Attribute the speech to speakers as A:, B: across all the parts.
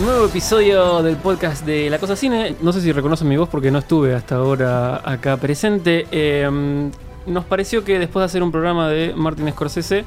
A: nuevo episodio del podcast de La Cosa Cine. No sé si reconocen mi voz porque no estuve hasta ahora acá presente. Eh, nos pareció que después de hacer un programa de Martin Scorsese,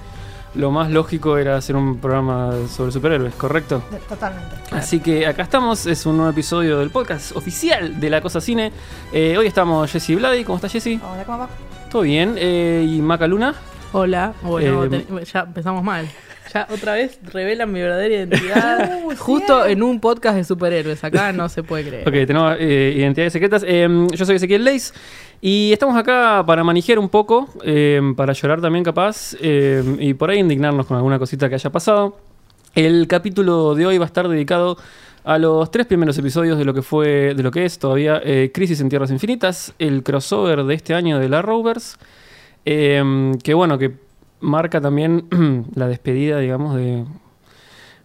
A: lo más lógico era hacer un programa sobre superhéroes, ¿correcto?
B: Totalmente.
A: Así que acá estamos, es un nuevo episodio del podcast oficial de La Cosa Cine. Eh, hoy estamos Jessy Vladi, ¿cómo estás Jessy?
B: Hola, ¿cómo va?
A: ¿Todo bien? Eh, ¿Y Maca Luna?
C: Hola, bueno,
A: Eh,
C: ya empezamos mal. Ya otra vez revelan mi verdadera identidad
B: Uh,
C: justo en un podcast de superhéroes. Acá no se puede creer.
A: Ok, tenemos eh, identidades secretas. Eh, yo soy Ezequiel Leis y estamos acá para manejar un poco, eh, para llorar también capaz eh, y por ahí indignarnos con alguna cosita que haya pasado. El capítulo de hoy va a estar dedicado a los tres primeros episodios de lo que fue, de lo que es todavía eh, Crisis en Tierras Infinitas, el crossover de este año de la Rovers, eh, que bueno, que marca también la despedida, digamos, de,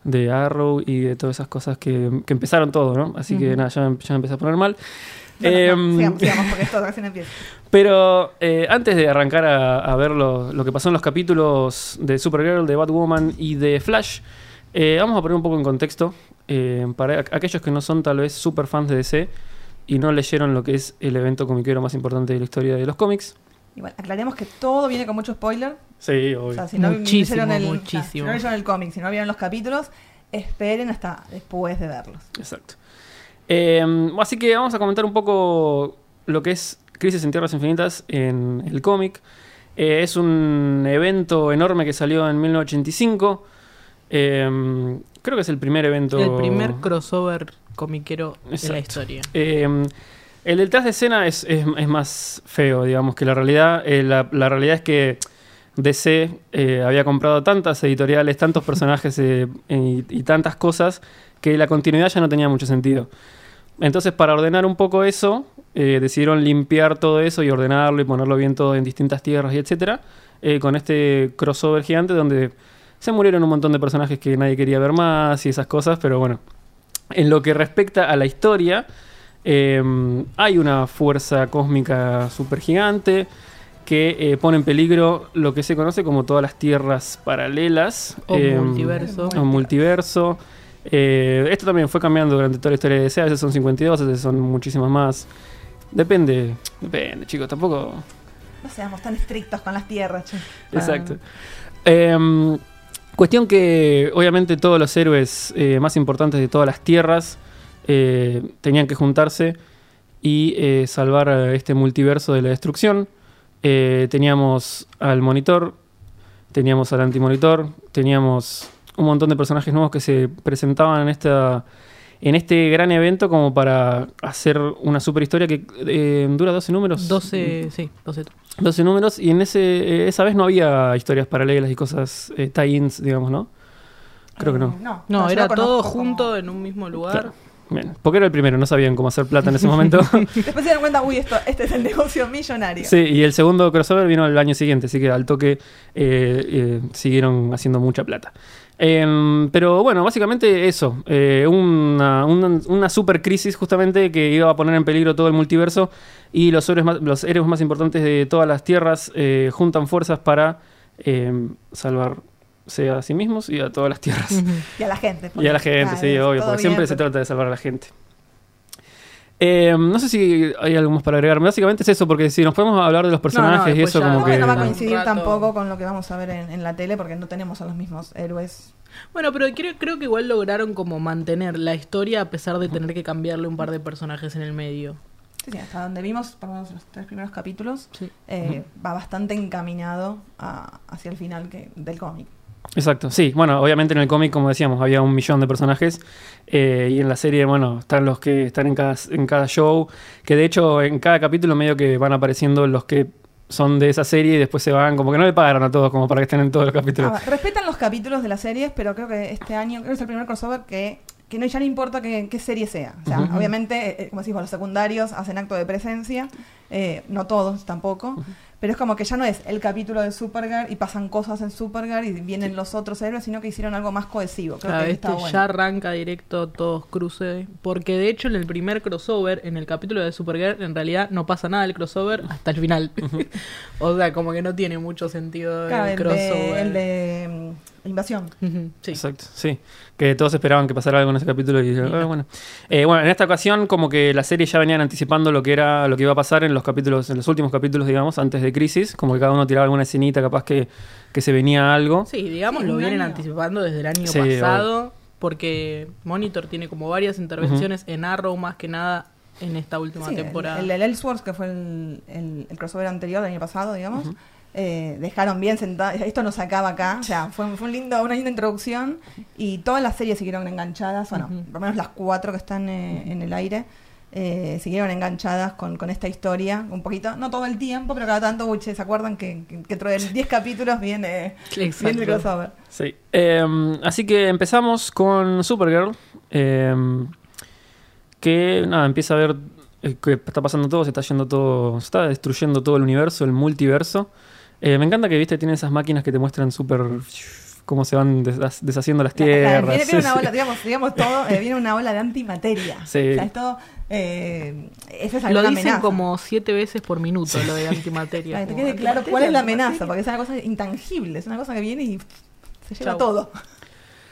A: de Arrow y de todas esas cosas que, que empezaron todo, ¿no? Así que nada, ya, ya empecé a poner mal.
B: Bueno,
A: Em,
B: no, sigamos, sigamos, porque esto recién empieza.
A: pero eh, antes de arrancar a, a ver lo, lo que pasó en los capítulos de Supergirl, de Batwoman y de Flash, eh, vamos a poner un poco en contexto eh, para aqu- aquellos que no son tal vez super fans de DC y no leyeron lo que es el evento comiquero más importante de la historia de los cómics.
B: Igual, aclaremos que todo viene con mucho spoiler.
A: Sí,
B: O
A: obvio.
B: sea, si no
C: Muchísimo,
B: leyeron el,
C: muchísimo.
B: Si no leyeron el cómic, si no vieron los capítulos, esperen hasta después de verlos.
A: Exacto. Eh, así que vamos a comentar un poco lo que es Crisis en Tierras Infinitas en el cómic. Eh, es un evento enorme que salió en 1985. Eh, creo que es el primer evento.
C: El primer crossover comiquero de
A: Exacto.
C: la historia.
A: El detrás de escena es, es- más feo, digamos, que la realidad. Eh, la, realidad es que DC eh, había comprado tantas editoriales, tantos personajes eh, y, y tantas cosas que la continuidad ya no tenía mucho sentido. Entonces, para ordenar un poco eso, decidieron limpiar todo eso y ordenarlo y ponerlo bien todo en distintas tierras y etcétera, con este crossover gigante donde se murieron un montón de personajes que nadie quería ver más y esas cosas, pero bueno. En lo que respecta a la historia, eh, hay una fuerza cósmica super gigante que eh, pone en peligro lo que se conoce como todas las tierras paralelas.
C: O
A: eh,
C: multiverso.
A: O multiverso. Eh, esto también fue cambiando durante toda la historia de DC. A veces son 52, a veces son muchísimas más. Depende, depende, chicos, tampoco.
B: No seamos tan estrictos con las tierras, che.
A: Exacto. Em, cuestión que obviamente todos los héroes eh, más importantes de todas las tierras eh, tenían que juntarse y eh, salvar a este multiverso de la destrucción. Eh, teníamos al monitor, teníamos al antimonitor, teníamos un montón de personajes nuevos que se presentaban en esta en este gran evento como para hacer una super historia que eh, dura 12 números.
C: 12, sí, 12.
A: 12 números y en ese eh, esa vez no había historias paralelas y cosas eh, tie-ins, digamos, ¿no? Creo que no.
B: Eh, no,
C: era todo
B: como-
C: junto en un mismo lugar.
A: Claro. Bien, porque era el primero, no sabían cómo hacer plata en ese momento.
B: Después se dieron cuenta, uy, esto, este es el negocio millonario.
A: sí, y el segundo crossover vino el año siguiente, así que al toque eh, eh, siguieron haciendo mucha plata. Em, pero bueno, básicamente eso, eh, una, una, una super crisis justamente que iba a poner en peligro todo el multiverso y los héroes más, los héroes más importantes de todas las tierras juntan fuerzas para em, salvarse a sí mismos y a todas las tierras.
B: Y a la gente.
A: Y a la gente,
B: Claro,
A: sí, obvio, porque siempre se trata de salvar a la gente. Eh, no sé si hay algo más para agregar. Básicamente es eso, porque si nos podemos hablar de los personajes y eso,
C: ya-
A: como
B: No,
A: que.
B: no va a coincidir tampoco con lo que vamos a ver en, en la tele porque no tenemos a los mismos héroes.
C: Bueno, pero creo, creo que igual lograron como mantener la historia a pesar de tener que cambiarle un par de personajes en el medio.
B: Sí, sí, hasta donde vimos, por lo menos los tres primeros capítulos,
C: Sí.
B: eh, va bastante encaminado a- hacia el final que, del cómic.
A: Exacto, sí. Bueno, obviamente en el cómic, como decíamos, había un millón de personajes. eh, y en la serie, bueno, están los que están en cada, en cada show. Que de hecho, en cada capítulo, medio que van apareciendo los que son de esa serie y después se van. Como que no le pagaron a todos, como para que estén en todos los capítulos.
B: Ah, respetan los capítulos de las series, pero creo que este año creo que es el primer crossover que, que no, ya no importa qué, qué serie sea. O sea, obviamente, eh, como decís, vos, los secundarios hacen acto de presencia, eh, no todos tampoco, pero es como que ya no es el capítulo de Supergirl y pasan cosas en Supergirl y vienen los otros héroes, sino que hicieron algo más cohesivo. Creo
C: Claro,
B: que
C: este
B: está bueno.
C: ya arranca directo todos cruce. Porque de hecho en el primer crossover, en el capítulo de Supergirl, en realidad no pasa nada del crossover hasta el final. o sea, como que no tiene mucho sentido
B: Claro,
C: el
B: el,
C: crossover.
B: de, el de invasión.
C: Sí.
A: Exacto, sí. Que todos esperaban que pasara algo en ese capítulo y ah, bueno. Eh, bueno, en esta ocasión como que la serie ya venían anticipando lo que era lo que iba a pasar en los capítulos, en los últimos capítulos, digamos, antes de Crisis, como que cada uno tiraba alguna escenita capaz que, que se venía algo.
C: Sí, digamos,
B: Sí,
C: lo vienen
B: año.
C: anticipando desde el año
A: Sí,
C: pasado, porque Monitor tiene como varias intervenciones en Arrow más que nada en esta última
B: Sí,
C: temporada.
B: El, el, el Elseworlds, que fue el, el- el crossover anterior del año pasado, digamos, eh, dejaron bien sentado. Esto no se acaba acá. O sea, fue, fue un lindo, una linda introducción. Y todas las series siguieron enganchadas. Bueno, por lo menos las cuatro que están eh, en el aire. eh, siguieron enganchadas con, con esta historia un poquito, no todo el tiempo, pero cada tanto, uy, ¿se acuerdan que, que, que dentro de 10 capítulos viene, viene el crossover?
A: Sí. Eh, así que empezamos con Supergirl. eh, que nada, empieza a ver eh, que está pasando todo, se está yendo todo, se está destruyendo todo el universo, el multiverso. Eh, me encanta que viste, tienen esas máquinas que te muestran súper cómo se van des- deshaciendo las
B: La- la-
A: tierras.
B: viene, una ola, digamos, digamos todo, eh, viene una ola de antimateria.
A: Sí.
B: O sea, esto, eh, esa es
C: Lo dicen
B: amenaza.
C: como siete veces por minuto lo de antimateria.
B: Para que te quede claro
C: "Antimateria,
B: cuál es la
C: antimateria".
B: amenaza, porque es una cosa intangible, es una cosa que viene y se lleva
C: Chau.
B: todo.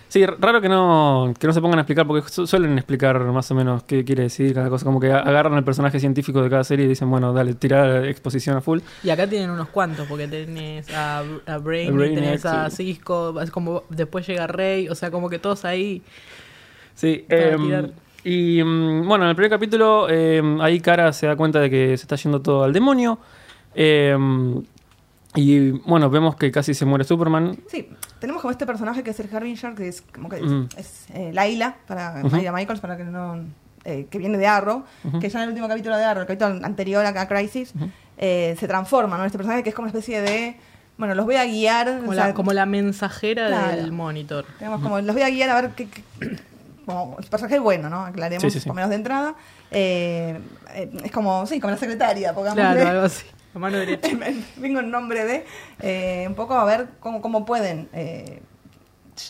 A: Sí, raro que no, que no se pongan a explicar, porque su- suelen explicar más o menos qué quiere decir cada cosa. Como que agarran el personaje científico de cada serie y dicen, bueno, dale, tira exposición a full.
C: Y acá tienen unos cuantos, porque tenés a, A
A: Brainiac,
C: tenés a. Cisco, es como después llega Rey, o sea, como que todos ahí.
A: Sí,
C: tirar.
A: y mm, bueno, en el primer capítulo em, ahí Cara se da cuenta de que se está yendo todo al demonio. em, y bueno, vemos que casi se muere Superman.
B: Sí, tenemos como este personaje que es el Harbinger, que es como que
A: Mm.
B: es eh, Laila, para
A: Ujú.
B: Laila Michaels, para que no. eh, que viene de Arrow, que ya en el último capítulo de Arrow, el capítulo anterior a a Crisis, eh, se transforma, ¿no? Este personaje que es como una especie de. Bueno, los voy a guiar.
C: Como,
B: o sea,
C: la, como la mensajera
B: Claro.
C: del monitor.
B: Digamos, como los voy a guiar a ver qué. qué- como el personaje es bueno, ¿no? Aclaremos,
A: Sí, sí, sí.
B: por menos de entrada. Eh, eh, es como, sí, como la secretaria, pongamos.
C: Claro, algo así. La mano derecha.
B: Vengo en nombre de. eh, un poco a ver cómo, cómo pueden eh,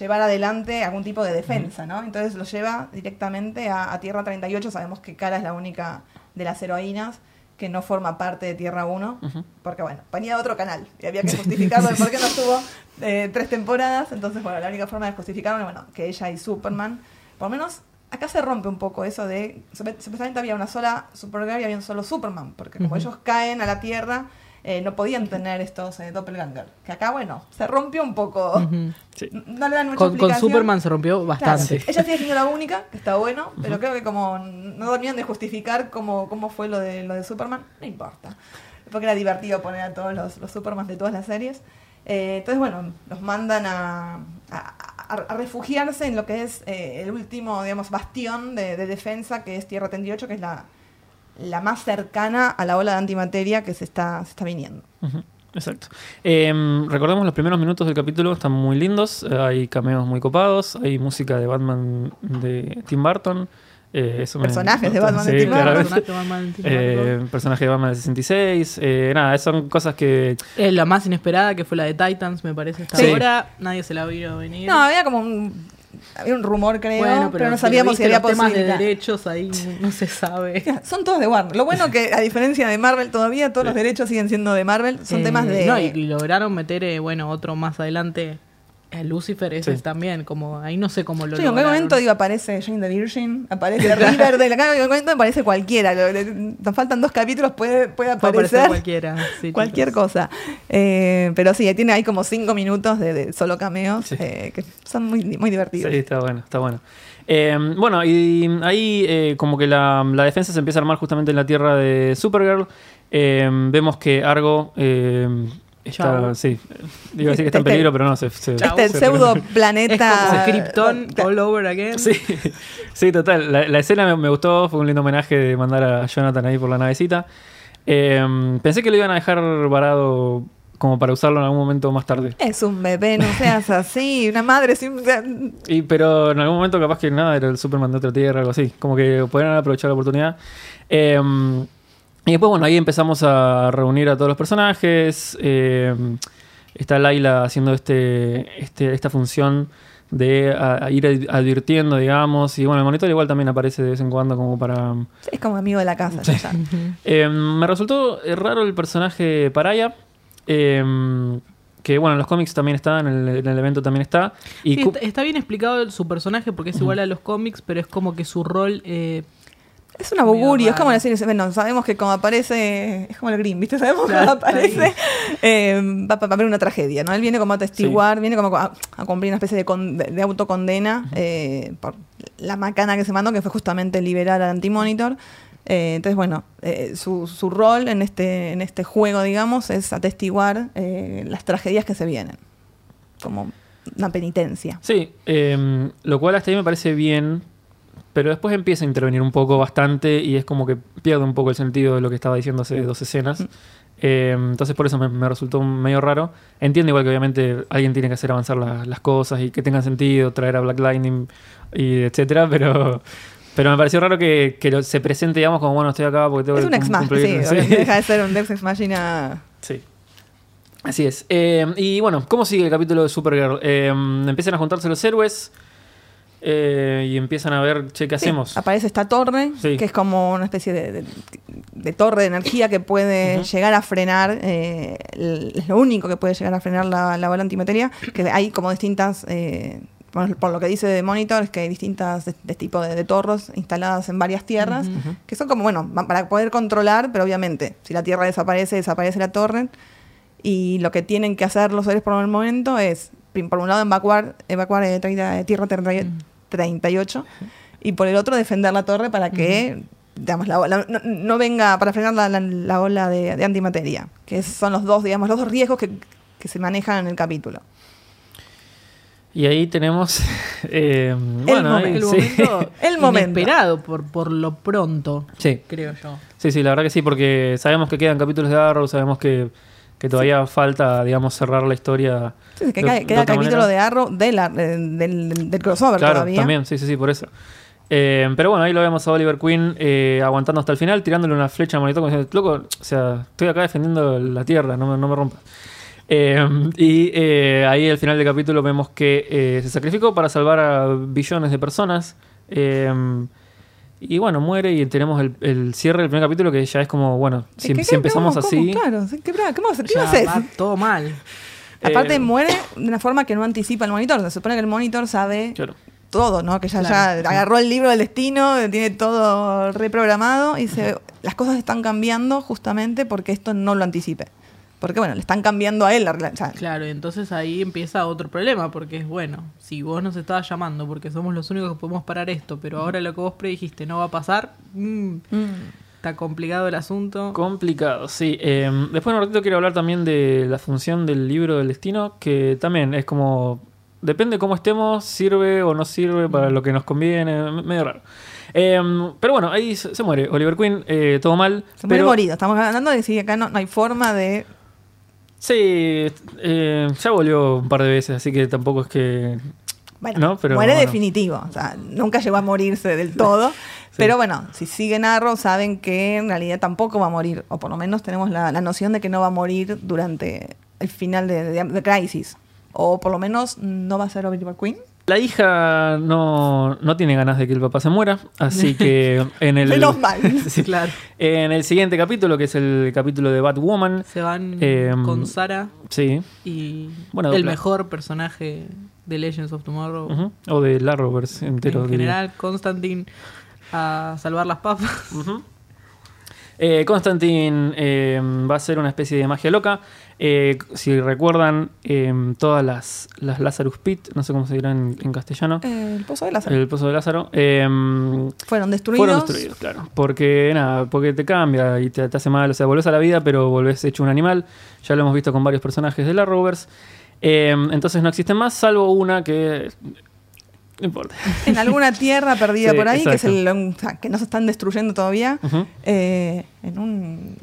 B: llevar adelante algún tipo de defensa, ¿no? Entonces lo lleva directamente a, a Tierra 38. Sabemos que Cara es la única de las heroínas que no forma parte de Tierra 1,
A: Ujú.
B: porque bueno, venía de otro canal y había que justificarlo de por qué no estuvo eh, tres temporadas. Entonces, bueno, la única forma de justificarlo, bueno, que ella y Superman, por lo menos acá se rompe un poco eso de, supuestamente había una sola Supergirl y había un solo Superman, porque como ellos caen a la Tierra, eh, no podían tener estos eh, doppelganger. Que acá, bueno, se rompió un poco.
A: Sí.
B: No le dan mucha
C: Con, con. Superman se rompió
B: Claro,
C: bastante.
B: ella sigue siendo la única, que está bueno, pero creo que como no terminan de justificar cómo, cómo fue lo de, lo de Superman, no importa. Porque era divertido poner a todos los, los Superman de todas las series. Eh, entonces, bueno, los mandan a, a- a- refugiarse en lo que es eh, el último, digamos, bastión de, de defensa, que es Tierra 38, que es la, la más cercana a la ola de antimateria que se está, se está viniendo.
A: Exacto. Em, recordemos los primeros minutos del capítulo, están muy lindos, eh, hay cameos muy copados, hay música de Batman de Tim Burton. Eh, eso me-
B: Personajes de Batman de
A: Sí, Eh, personaje de Batman del 66. eh, nada, son cosas que.
C: Eh, la más inesperada que fue la de Titans, me parece hasta
A: Sí.
C: ahora. Nadie se la vio venir.
B: No, había como un, había un rumor, creo,
C: bueno,
B: pero, no sabíamos si había
C: temas de derechos ahí no se sabe.
B: Son todos de Warner. Lo bueno que, a diferencia de Marvel, todavía todos los derechos siguen siendo de Marvel. Son
C: Eh,
B: temas de.
C: No, y lograron meter, eh, bueno, otro más adelante. Eh, Lucifer, ese
A: Sí.
C: también, como ahí no sé cómo lo
B: Sí, en
C: lograron.
B: momento digo, aparece Jane the Virgin, aparece River de la en qué momento aparece cualquiera. Nos faltan dos capítulos, puede, puede
C: Puede aparecer
B: aparecer
C: cualquiera. sí,
B: cualquier
C: chicos.
B: cosa. Eh, pero sí, tiene ahí como cinco minutos de, de solo cameos
A: Sí.
B: eh, que son muy, muy divertidos.
A: Sí, está bueno, está bueno. Eh, bueno, y ahí eh, como que la, la defensa se empieza a armar justamente en la tierra de Supergirl. Eh, vemos que Argo eh, está. Sí, iba a decir que está en
B: Este-
A: peligro, pero no, se. se-.
B: Este
A: se-
B: pseudo
C: Es
B: planeta.
C: como Krypton all over again.
A: Sí, sí, total. La, la escena me, me gustó, fue un lindo homenaje de mandar a Jonathan ahí por la navecita. Eh, pensé que lo iban a dejar varado como para usarlo en algún momento más tarde.
B: Es un bebé, no seas así. Una madre sin.
A: Y, pero en algún momento capaz que nada, era el Superman de otra tierra, algo así. Como que podrían haber aprovechado la oportunidad. Eh, y después, bueno, ahí empezamos a reunir a todos los personajes. Eh, está Laila haciendo este, este, esta función de a- a ir ad- advirtiendo, digamos. Y bueno, el monitor igual también aparece de vez en cuando como para...
B: Es como amigo de la casa. ya, ya.
C: Ujú.
A: Eh, me resultó eh, raro el personaje Paraya. eh, que bueno, en los cómics también está, en el, en el evento también está. Y
C: Sí,
A: Cu-
C: está, está bien explicado su personaje porque es igual a los cómics, pero es como que su rol. eh,
B: Es una augurio, es como decir, bueno, sabemos que como aparece, es como el Green, ¿viste? Sabemos que
C: Claro,
B: aparece eh, va, va a haber una tragedia, ¿no? Él viene como a atestiguar, viene como a, a cumplir una especie de, con- de- de autocondena eh, por la macana que se mandó, que fue justamente liberar al Antimonitor. Eh, entonces, bueno, eh, su, su rol en este, en este juego, digamos, es atestiguar eh, las tragedias que se vienen, como una penitencia.
A: Sí, eh, lo cual hasta ahí me parece bien, pero después empieza a intervenir un poco bastante y es como que pierde un poco el sentido de lo que estaba diciendo hace dos escenas. Eh, entonces por eso me, me resultó medio raro. Entiendo igual que obviamente alguien tiene que hacer avanzar la- las cosas y que tengan sentido, traer a Black Lightning y etcétera, pero... Pero me pareció raro que, que se presente, digamos, como bueno, estoy acá porque tengo
B: Es
A: que
B: un ex sí,
A: cumplir-
B: obviamente deja de ser un Deus Ex Machina.
A: Sí. Así es. Eh, y bueno, ¿cómo sigue el capítulo de Supergirl? Eh, empiezan a juntarse los héroes eh, y empiezan a ver, che, ¿qué
B: Sí,
A: hacemos?
B: aparece esta torre,
A: Sí.
B: que es como una especie de, de- de torre de energía que puede llegar a frenar, eh, es lo único que puede llegar a frenar la, la bola antimateria, que hay como distintas, eh, por, lo que dice de Monitor, es que hay distintas de, de tipo de, de torres instaladas en varias tierras, que son como, bueno, para poder controlar, pero obviamente, si la tierra desaparece, desaparece la torre, y lo que tienen que hacer los héroes por el momento es, por un lado, evacuar, evacuar eh, 30 Tierra 30 38 y por el otro defender la torre para que digamos, la, la- no, no venga para frenar la, la- la ola de, de antimateria, que son los dos, digamos, los dos riesgos que, que se manejan en el capítulo.
A: Y ahí tenemos. eh, bueno, ahí-
C: el
A: sí.
C: momento,
B: El momento.
C: inesperado por, por lo pronto,
A: sí.
C: creo yo.
A: sí, sí, la verdad que sí, porque sabemos que quedan capítulos de Arrow, sabemos que, que todavía falta, digamos, cerrar la historia.
B: Sí, que
A: de-
B: queda, el capítulo
A: manera.
B: de Arrow de la- de- del, del crossover
A: Claro,
B: todavía.
A: también, sí, sí, sí, por eso. Eh, pero bueno, ahí lo vemos a Oliver Queen eh, aguantando hasta el final, tirándole una flecha al monitor, como diciendo, loco, o sea, estoy acá defendiendo la tierra, no me, no me rompas. Eh, y ahí al final del capítulo vemos que se sacrificó para salvar a billones de personas. Y bueno, muere y tenemos el, el cierre del primer capítulo que ya es como, bueno, si,
B: ¿Qué-
A: si
B: qué-
A: empezamos
B: cómo-
A: así...
B: cómo? Claro, ¿qué, ¿cómo, qué
C: Ya
B: haces?
C: va todo mal.
B: Aparte
A: Eh,
B: muere de una forma que no anticipa el monitor. Se supone que el monitor sabe
A: Claro.
B: todo, ¿no? Que ya,
C: Claro,
B: ya agarró el libro del destino, tiene todo reprogramado y dice, las cosas están cambiando justamente porque esto no lo anticipe. Porque bueno, le están cambiando a él la rela- o sea,
C: Claro, y entonces ahí empieza otro problema, porque es bueno, si vos nos estabas llamando porque somos los únicos que podemos parar esto, pero ahora lo que vos predijiste no va a pasar, mm,
B: mm,
C: está complicado el asunto.
A: Complicado, sí. Eh, después en un ratito quiero hablar también de la función del libro del destino, que también es como, depende cómo estemos, sirve o no sirve para lo que nos conviene, medio raro. Eh, pero bueno, ahí se, se muere Oliver Queen, eh, todo mal.
B: se muere
A: pero,
B: morido. Estamos hablando de si acá no, no hay forma de...
A: Sí, eh, ya volvió un par de veces, así que tampoco es que...
B: Bueno,
A: No, pero
B: muere
A: bueno.
B: definitivo. O sea, nunca llegó a morirse del todo. Pero bueno, si siguen Arrow, saben que en realidad tampoco va a morir. O por lo menos tenemos la, la noción de que no va a morir durante el final de, de- de Crisis. O por lo menos no va a ser Oliver Queen.
A: La hija no, no tiene ganas de que el papá se muera, así que en el...
B: Menos mal.
A: Sí.
C: Claro,
A: En el siguiente capítulo, que es el capítulo de Batwoman,
C: se van
A: Em,
C: con Sara
A: sí,
C: y
A: Bueno,
C: el mejor personaje de Legends of Tomorrow.
A: o de la Arrowverse entero.
C: en general, Constantine a salvar las papas.
A: Eh, Constantine eh, va a ser una especie de magia loca. Eh, si recuerdan, eh, todas las, las Lazarus Pit, no sé cómo se dirá en, en castellano,
B: Eh, el pozo de Lázaro.
A: el pozo de Lázaro, eh,
B: Fueron destruidos.
A: fueron destruidos, claro. Porque nada, porque te cambia y te, te hace mal. O sea, volvés a la vida, pero volvés hecho un animal. Ya lo hemos visto con varios personajes de la Rovers. Eh, entonces no existen más, salvo una que. No importa.
B: En alguna tierra perdida
A: Sí,
B: por ahí, que, sea, que no se están destruyendo todavía. Eh, en un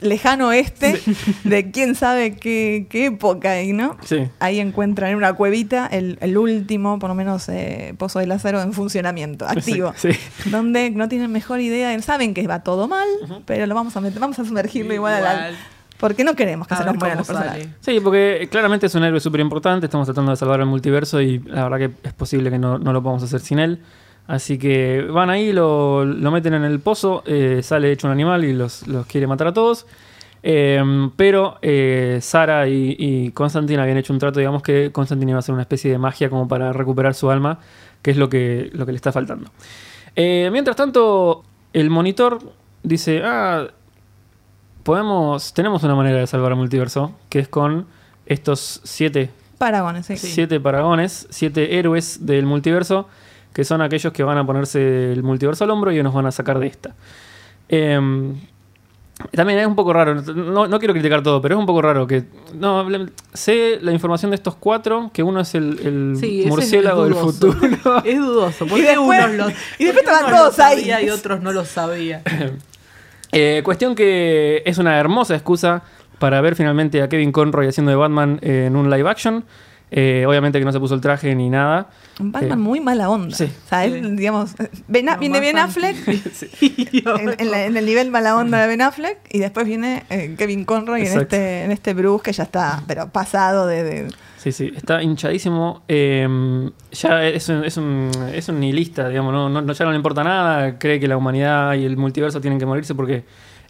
B: lejano oeste de quién sabe qué, qué época ahí, ¿no?
A: Sí.
B: Ahí encuentran en una cuevita el, el último, por lo menos, eh, pozo de Lázaro en funcionamiento, activo.
A: Sí.
B: Donde no tienen mejor idea, saben que va todo mal, pero lo vamos a meter, vamos a sumergirlo igual, a la-
C: Igual,
B: Porque no queremos que
C: a
B: se nos mueran los personajes.
A: Sí, porque eh, claramente es un héroe súper importante. Estamos tratando de salvar el multiverso y la verdad que es posible que no, no lo podamos hacer sin él. Así que van ahí, lo, lo meten en el pozo, eh, sale hecho un animal y los, los quiere matar a todos. Eh, pero eh, Sara y, y Constantine habían hecho un trato, digamos que Constantine iba a hacer una especie de magia como para recuperar su alma, que es lo que, lo que le está faltando. Eh, mientras tanto, el monitor dice, ah, podemos, tenemos una manera de salvar el multiverso, que es con estos siete
B: Paragones, sí.
A: siete paragones, siete héroes del multiverso, que son aquellos que van a ponerse el multiverso al hombro y nos van a sacar de esta. Em, también es un poco raro, no, no quiero criticar todo, pero es un poco raro que... No, sé la información de estos cuatro, que uno es el, el
C: Sí, ese
A: murciélago
C: es
A: del futuro.
C: Es dudoso.
B: Y
C: Porque
B: después-
C: unos los,
B: y después estaban todos ahí.
C: Y otros no lo sabía.
A: Eh, cuestión que es una hermosa excusa para ver finalmente a Kevin Conroy haciendo de Batman en un live action. Eh, obviamente que no se puso el traje ni nada.
B: Un Batman
A: Eh,
B: muy mala onda.
A: sí.
B: O sea, él,
C: Sí.
B: digamos, Ben
C: Lo
B: viene Ben Affleck en, en la- en el nivel mala onda de Ben Affleck y después viene eh, Kevin Conroy en este, en este Bruce que ya está, pero pasado de... de-
A: Sí, sí, está hinchadísimo. Eh, ya es un, es, un, es un nihilista, digamos, no, no- ya no le importa nada. Cree que la humanidad y el multiverso tienen que morirse porque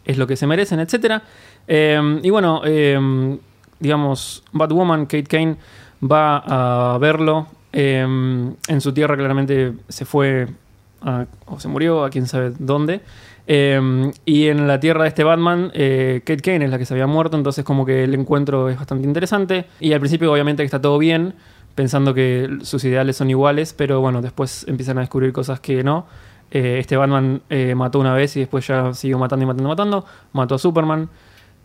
A: es lo que se merecen, etc. y bueno, eh, digamos, Batwoman, Kate Kane, va a verlo. eh, en su tierra claramente se fue o se murió, a quién sabe dónde. Eh, y en la tierra de este Batman, eh, Kate Kane es la que se había muerto, entonces como que el encuentro es bastante interesante. Y al principio obviamente que está todo bien, pensando que sus ideales son iguales, pero bueno, después empiezan a descubrir cosas que no. Eh, este Batman eh, mató una vez y después ya siguió matando y matando y matando. Mató a Superman,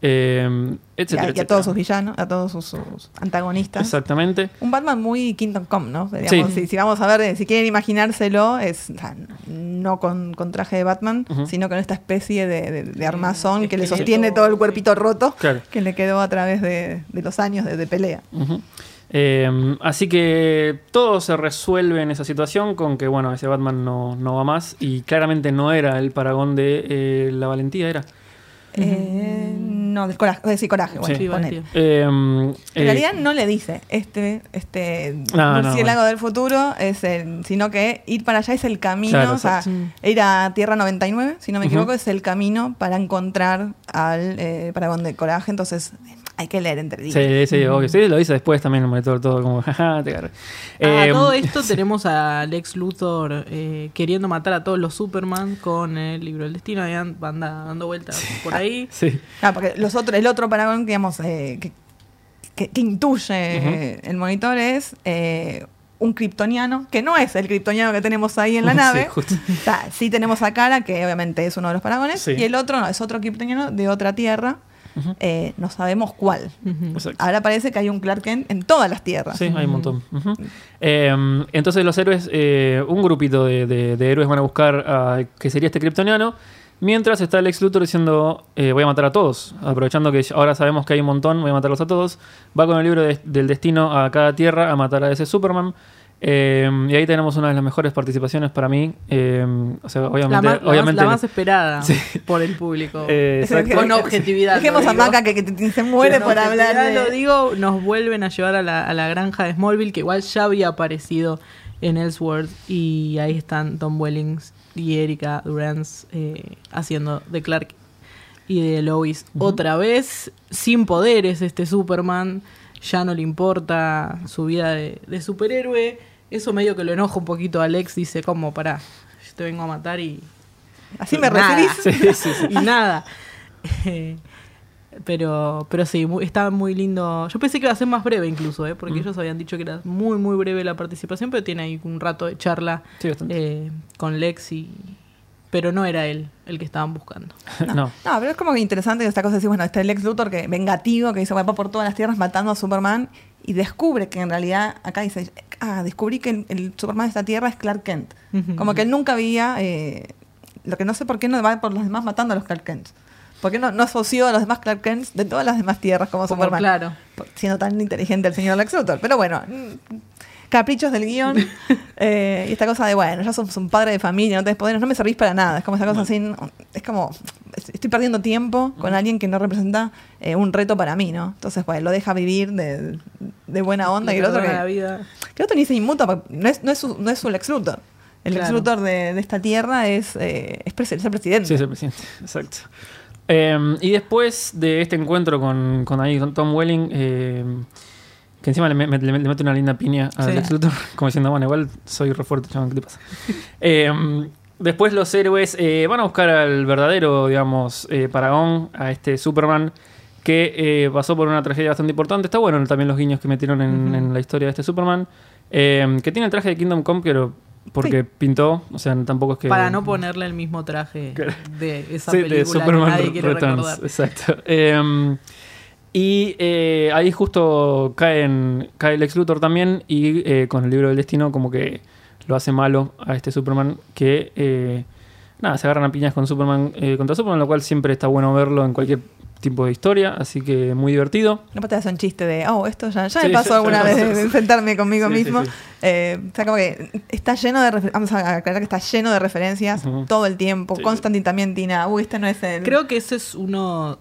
A: eh,
B: y,
A: etcétera,
B: a, y a todos sus villanos, a todos sus, sus antagonistas.
A: Exactamente.
B: Un Batman muy Kingdom Come, ¿no? Digamos,
A: Sí.
B: si, si vamos a ver, si quieren imaginárselo, es o sea, no con, con traje de Batman, sino con esta especie de, de- de armazón
C: es
B: que le sostiene
C: todo-
B: todo el cuerpito roto
A: Claro.
B: que le quedó a través de, de los años de, de pelea.
A: Eh, así que todo se resuelve en esa situación con que, bueno, ese Batman no, no va más y claramente no era el paragón de eh, la valentía, era.
B: Eh, no, del coraje, eh, sí, coraje, bueno,
A: Sí. Eh,
B: En
A: eh,
B: realidad no le dice este, este
A: No, no,
B: murciélago del futuro, es el, sino que ir para allá es el camino,
A: Claro,
B: o sea, ir a Tierra 99, si no me equivoco, es el camino para encontrar al eh, Paragón de Coraje, entonces hay que leer entre líneas.
A: Sí, sí, obvio. Sí, lo hice después también, el monitor todo como, jaja, te agarré.
C: A
A: Eh,
C: todo esto tenemos a Lex Luthor eh, queriendo matar a todos los Superman con el libro del destino y an- anda dando vueltas por ahí.
A: Sí,
B: Ah, porque los otros, el otro Paragón, digamos, eh, que, que- que intuye eh, el monitor es eh, un kryptoniano, que no es el kryptoniano que tenemos ahí en la nave.
A: justo.
B: O sea, sí tenemos a Kara, que obviamente es uno de los paragones,
A: Sí.
B: y el otro no, es otro kryptoniano de otra tierra. Eh, no sabemos cuál. Ahora parece que hay un Clark Kent en todas las tierras.
A: Sí, hay un montón. Eh, entonces los héroes, eh, un grupito de, de- de héroes van a buscar a que sería este kryptoniano, mientras está el ex Luthor diciendo eh, voy a matar a todos, aprovechando que ahora sabemos que hay un montón, voy a matarlos a todos. Va con el libro de- del destino a cada tierra a matar a ese Superman. Eh, y ahí tenemos una de las mejores participaciones para mí. Eh, o sea,
C: La,
A: obviamente,
C: más, la más-
A: obviamente
C: la más esperada
A: Sí.
C: por el público.
A: eh.
C: Con objetividad.
B: Dejemos a. Maca que, que se muere por hablar de...
C: lo digo, nos vuelven a llevar a la, a la granja de Smallville, que igual ya había aparecido en Ellsworth. Y ahí están Tom Wellings y Erika Durance eh, haciendo de Clark y de Lois otra vez. Sin poderes este Superman. Ya no le importa su vida de, de superhéroe. Eso medio que lo enoja un poquito a Alex. Dice, como, pará, yo te vengo a matar y
B: Así me
C: Nada.
B: recibís.
A: Sí, sí, sí.
C: y nada. Eh, pero, pero sí, muy- está muy lindo. Yo pensé que iba a ser más breve incluso, ¿eh? porque
A: Mm.
C: ellos habían dicho que era muy, muy breve la participación, pero tiene ahí un rato de charla eh, con Lex y... Pero no era él el que estaban buscando.
A: no.
B: No, pero es como que interesante esta cosa de decir, bueno, está el ex Luthor que vengativo, que dice, va por todas las tierras matando a Superman y descubre que en realidad, acá dice, ah, descubrí que el, el Superman de esta tierra es Clark Kent. Como que él nunca había, eh, lo que no sé por qué no va por los demás matando a los Clark Kent. ¿Por qué no, no asoció a los demás Clark Kent de todas las demás tierras como,
C: Como,
B: Superman?
C: claro.
B: Siendo tan inteligente el señor Lex Luthor. Pero bueno, caprichos del guion. eh, y esta cosa de, bueno, ya sos un padre de familia, no tenés poderes, no me servís para nada. Es como esa cosa así, es como, estoy perdiendo tiempo con alguien que no representa eh, un reto para mí, ¿no? Entonces, bueno, lo deja vivir de, de buena onda y el
C: Le
B: otro
C: perdona la
B: que,
C: vida.
B: Que otro ni se inmuta, no es, no es, su, no es su Lex Luthor. El Lex
C: Claro.
B: Luthor de, de esta tierra es, eh, es, pres- es el presidente.
A: Sí, es el presidente, exacto. Eh, y después de este encuentro con, con ahí, con Tom Welling, eh, que encima le, me- le- le mete una linda piña a
C: Sí.
A: Lex Luthor, como diciendo, bueno, igual soy re fuerte, chaval, ¿qué te pasa? Eh, después los héroes eh, van a buscar al verdadero, digamos, eh, Paragón, a este Superman, que eh, pasó por una tragedia bastante importante. Está bueno también los guiños que metieron en, la historia de este Superman, eh, que tiene el traje de Kingdom Come, pero porque pintó, o sea, tampoco es que...
C: Para no ponerle el mismo traje de esa
A: Sí,
C: película
A: de Superman
C: que nadie
A: Re-
C: quiere
A: Returns,
C: recordar.
A: exacto. Eh, y eh, ahí justo cae, en- cae Lex Luthor también y con el libro del destino como que lo hace malo a este Superman que nada, se agarran a piñas con Superman eh, contra Superman, lo cual siempre está bueno verlo en cualquier tipo de historia, así que muy divertido.
B: No hacer un chiste de, oh, esto ya, ya
A: Sí,
B: me pasó
A: ya-
B: alguna
A: ya
B: vez de
A: sí.
B: enfrentarme conmigo
A: Sí,
B: mismo.
A: sí.
B: Eh, o sea, como que está lleno de Vamos a aclarar que está lleno de referencias todo el tiempo.
A: Sí.
B: Constantine también tina, uy, este no es el.
C: Creo que ese es uno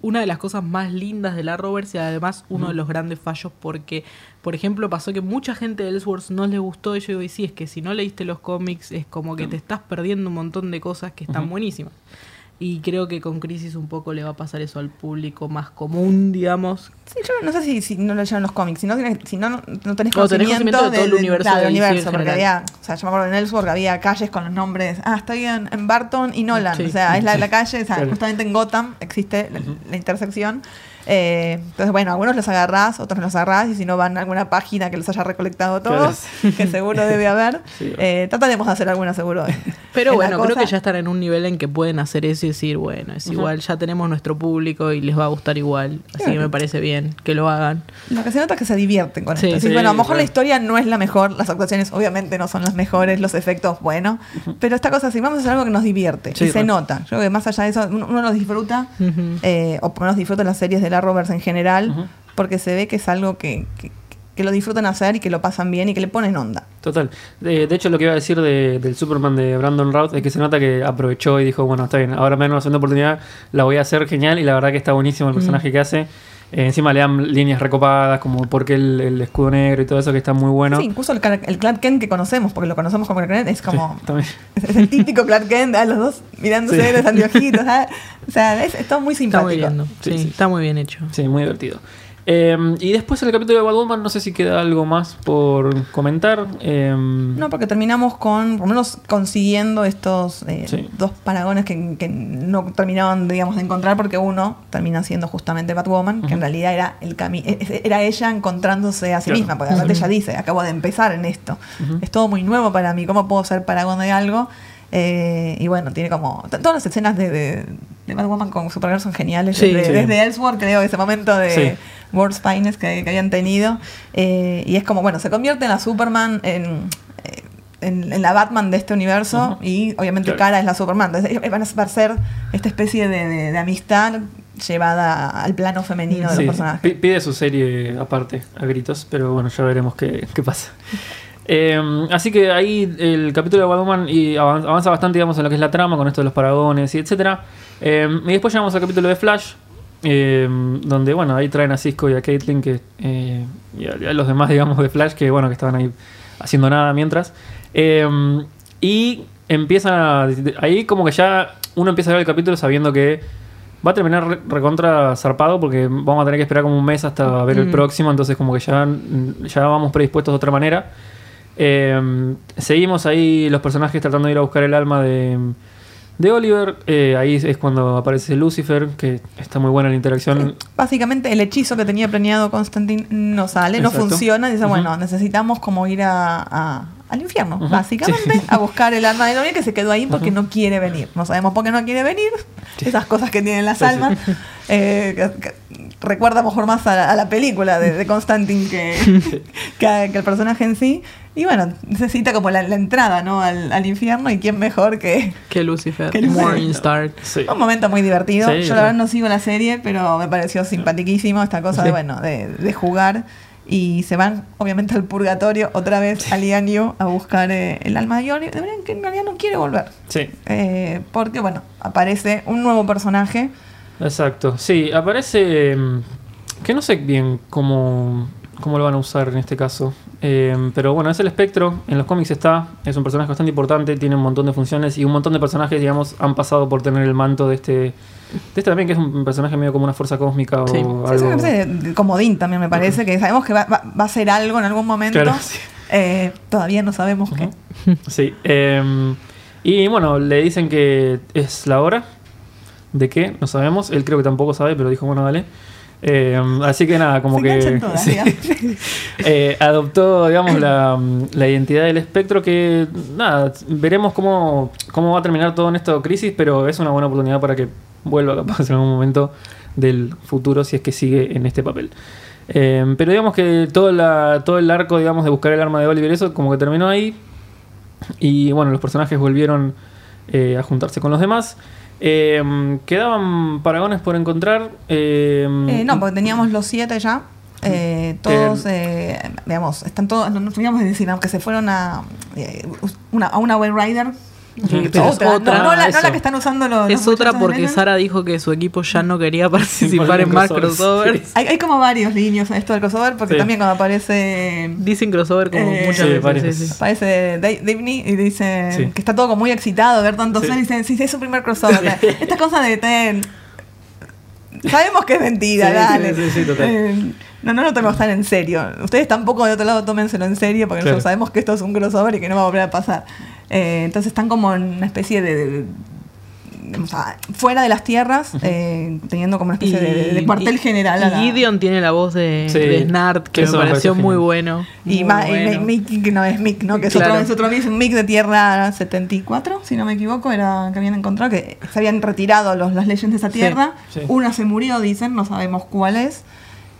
C: una de las cosas más lindas de la Roberts y además uno de los grandes fallos porque, por ejemplo, pasó que mucha gente de Ellsworth no le gustó y yo digo, y sí, es que si no leíste los cómics es como que te estás perdiendo un montón de cosas que están buenísimas. Y creo que con Crisis un poco le va a pasar eso al público más común, digamos.
B: Sí, yo no sé si, si no leyeron los cómics, si no, tienes- si no, no, no tenés
C: O tenés
B: conocimiento,
C: conocimiento de todo el universo de
B: del universo, porque
C: general.
B: había, o sea, yo me acuerdo en Ellsworth había calles con los nombres, ah, estoy en, en Barton y Nolan,
C: Sí.
B: o sea, es la, la calle, o sea,
A: Claro.
B: justamente en Gotham existe la, la intersección. Eh, entonces, bueno, algunos los agarrás, otros no los agarrás, y si no van a alguna página que los haya recolectado todos, que seguro debe haber,
A: Sí.
B: eh, trataremos de hacer alguna seguro.
C: Pero
B: la
C: bueno, creo
B: cosa.
C: que ya están en un nivel en que pueden hacer eso y decir, bueno, es
A: Ujú.
C: igual, ya tenemos nuestro público y les va a gustar igual. Así que
B: Claro.
C: me parece bien que lo hagan.
B: Lo que se nota es que se divierten con
C: Sí,
B: esto.
A: Sí,
B: bueno, a lo mejor
A: claro.
B: la historia no es la mejor, las actuaciones obviamente no son las mejores, los efectos, bueno, pero esta cosa, si vamos a hacer algo que nos divierte,
A: Sí,
B: y se nota. Yo creo que más allá de eso, uno, uno los disfruta,
C: Ujú.
B: eh, o por lo menos disfruta las series de Roberts en general, porque se ve que es algo que, que, que lo disfrutan hacer y que lo pasan bien y que le ponen onda.
A: Total. De, de hecho, lo que iba a decir de- del Superman de Brandon Routh es que se nota que aprovechó y dijo, bueno, está bien, ahora me dan una segunda oportunidad, la voy a hacer genial y la verdad que está buenísimo el personaje que hace. Eh, encima le dan líneas recopadas, como por qué el, el escudo negro y todo eso que está muy bueno.
B: Sí, incluso el, Clark- el Clark Kent que conocemos, porque lo conocemos como Clark Kent, es como... Es el típico Clark Kent, a los dos mirándose
A: Sí.
B: los anteojitos. ¿ah? O sea, es, es todo muy
C: Está
B: simpático.
C: muy.
A: Sí,
C: Sí,
A: sí.
C: está muy bien hecho.
A: Sí, muy divertido. Eh, y después el capítulo de Batwoman, no sé si queda algo más por comentar. Eh,
B: No, porque terminamos con, por lo menos consiguiendo estos eh,
A: Sí.
B: dos paragones que, que no terminaban, digamos, de encontrar, porque uno termina siendo justamente Batwoman, que en realidad era el cami e- era ella encontrándose a sí
A: Claro.
B: misma, porque aparte ella dice, acabo de empezar en esto. Es todo muy nuevo para mí, ¿cómo puedo ser paragón de algo? Eh, y bueno, tiene como. Todas las escenas de, de, de Batwoman con Supergirl son geniales.
C: Sí.
B: desde,
A: Sí.
B: desde Ellsworth, creo, ese momento de
A: Sí.
B: World's Finest que, que habían tenido. Eh, y es como, bueno, se convierte en la Superman, en, en, en la Batman de este universo. Y obviamente
A: Claro.
B: Cara es la Superman. Entonces eh, van a ser esta especie de, de- de amistad llevada al plano femenino de los personajes.
A: pi- pide su serie aparte, a gritos, pero bueno, ya veremos qué, qué pasa. Eh, así que ahí el capítulo de Batwoman y avan- avanza bastante, digamos, en lo que es la trama, con esto de los paragones y etcétera. Eh, y después llegamos al capítulo de Flash, eh, donde, bueno, ahí traen a Cisco y a Caitlyn que, eh, y, a, y a los demás, digamos, de Flash, que, bueno, que estaban ahí haciendo nada mientras. Eh, y empiezan a... Ahí como que ya uno empieza a ver el capítulo sabiendo que va a terminar re- recontra zarpado porque vamos a tener que esperar como un mes hasta ver el
C: Mm.
A: próximo, entonces como que ya, ya vamos predispuestos de otra manera. Eh, seguimos ahí los personajes tratando de ir a buscar el alma de, de Oliver. Eh, ahí es cuando aparece Lucifer, que está muy buena la interacción.
B: Básicamente el hechizo que tenía planeado Constantine no sale, no funciona. Y dice, bueno, necesitamos como ir a, a- al infierno, básicamente,
A: Sí.
B: a buscar el alma de novia que se quedó ahí porque no quiere venir. No sabemos por qué no quiere venir.
A: Sí.
B: Esas cosas que tienen las
A: Sí,
B: almas. Eh, que- que recuerda mejor más a la, a la película de, de Constantine que, que, que al personaje en sí. Y bueno, necesita como la, la entrada ¿no? al, al infierno y quién mejor que...
C: Que Lucifer,
B: Que Lucifer.
C: Morningstar.
A: Sí.
B: Un momento muy divertido.
A: Sí,
B: Yo
A: sí.
B: la verdad no sigo la serie, pero me pareció simpatiquísimo esta cosa
A: Sí.
B: de, bueno, de, de jugar. Y se van, obviamente, al purgatorio otra vez a Lianyu a buscar eh, el alma de Yori, de Bren, que en realidad no quiere volver.
A: Sí,
B: Eh, porque, bueno, aparece un nuevo personaje.
A: exacto. Sí, aparece... mm, Que no sé bien cómo, cómo lo van a usar en este caso. Eh, pero bueno, es el espectro. En los cómics está. Es un personaje bastante importante. Tiene un montón de funciones. Y un montón de personajes, digamos, han pasado por tener el manto de este. De este también, que es un personaje medio como una fuerza cósmica o
C: Sí.
B: Sí, es
A: algo.
B: una especie de- comodín también me parece, que sabemos que va, va- va a ser algo en algún momento.
A: Claro, sí.
B: Eh, todavía no sabemos qué.
A: Sí. eh, y bueno, le dicen que es la hora. ¿De qué? No sabemos. Él creo que tampoco sabe, pero dijo, bueno, dale. Eh, así que nada, como
B: Se
A: que
B: todas,
A: sí. Eh, adoptó, digamos, la, la identidad del espectro que, nada, veremos cómo, cómo va a terminar todo en esta crisis, pero es una buena oportunidad para que vuelva capaz en algún momento del futuro si es que sigue en este papel. Eh, pero digamos que todo, la, todo el arco, digamos, de buscar el arma de Oliver, eso como que terminó ahí. Y bueno, los personajes volvieron eh, a juntarse con los demás. Eh, quedaban paragones por encontrar. eh,
B: Eh, no, porque teníamos los siete ya. Eh, todos, eh, digamos, están todos, no, teníamos que decir, aunque se fueron a, eh, una, a una web rider.
C: Sí, pero es
B: otra,
C: otra.
B: No, no la, no
A: Eso.
B: la que están usando los.
C: Es
B: los
C: otra porque. Sara dijo que su equipo ya no quería participar en más
A: crossovers,
C: crossovers.
A: sí.
B: Hay, hay como varios líneas en esto del crossover, porque
A: Sí.
B: también cuando aparece.
C: Dicen crossover como
B: Eh,
C: muchas
A: Sí,
C: veces.
B: Aparece Davney y dice
A: Sí.
B: que está todo como muy excitado de ver tantos
A: Sí.
B: seres y dice, sí, sí, es su primer crossover. Esta cosa de ten. Sabemos que es mentira,
A: Sí,
B: dale.
A: sí, sí, sí, total.
B: Eh, no, no lo tenemos tan en serio. Ustedes tampoco de otro lado tómenselo en serio porque
A: Claro.
B: nosotros sabemos que esto es un crossover y que no va a volver a pasar. Eh, entonces están como en una especie de... de- fuera de las tierras, eh, teniendo como una especie de, de- de cuartel
C: y-
B: general.
C: y
B: la-
C: Gideon tiene la voz de,
A: Sí,
C: de Snart, que
A: eso
C: me
A: me
C: pareció muy
A: genial.
C: bueno.
B: Y,
C: Muy bueno.
B: Mick, que no es Mick, ¿no? Que es,
C: Claro.
B: otro, es otro Mick, un Mick de Tierra 74, si no me equivoco, era que habían encontrado, que se habían retirado los, las leyes de esa
C: Sí,
B: tierra.
A: sí.
B: Una se murió, dicen, no sabemos cuál es.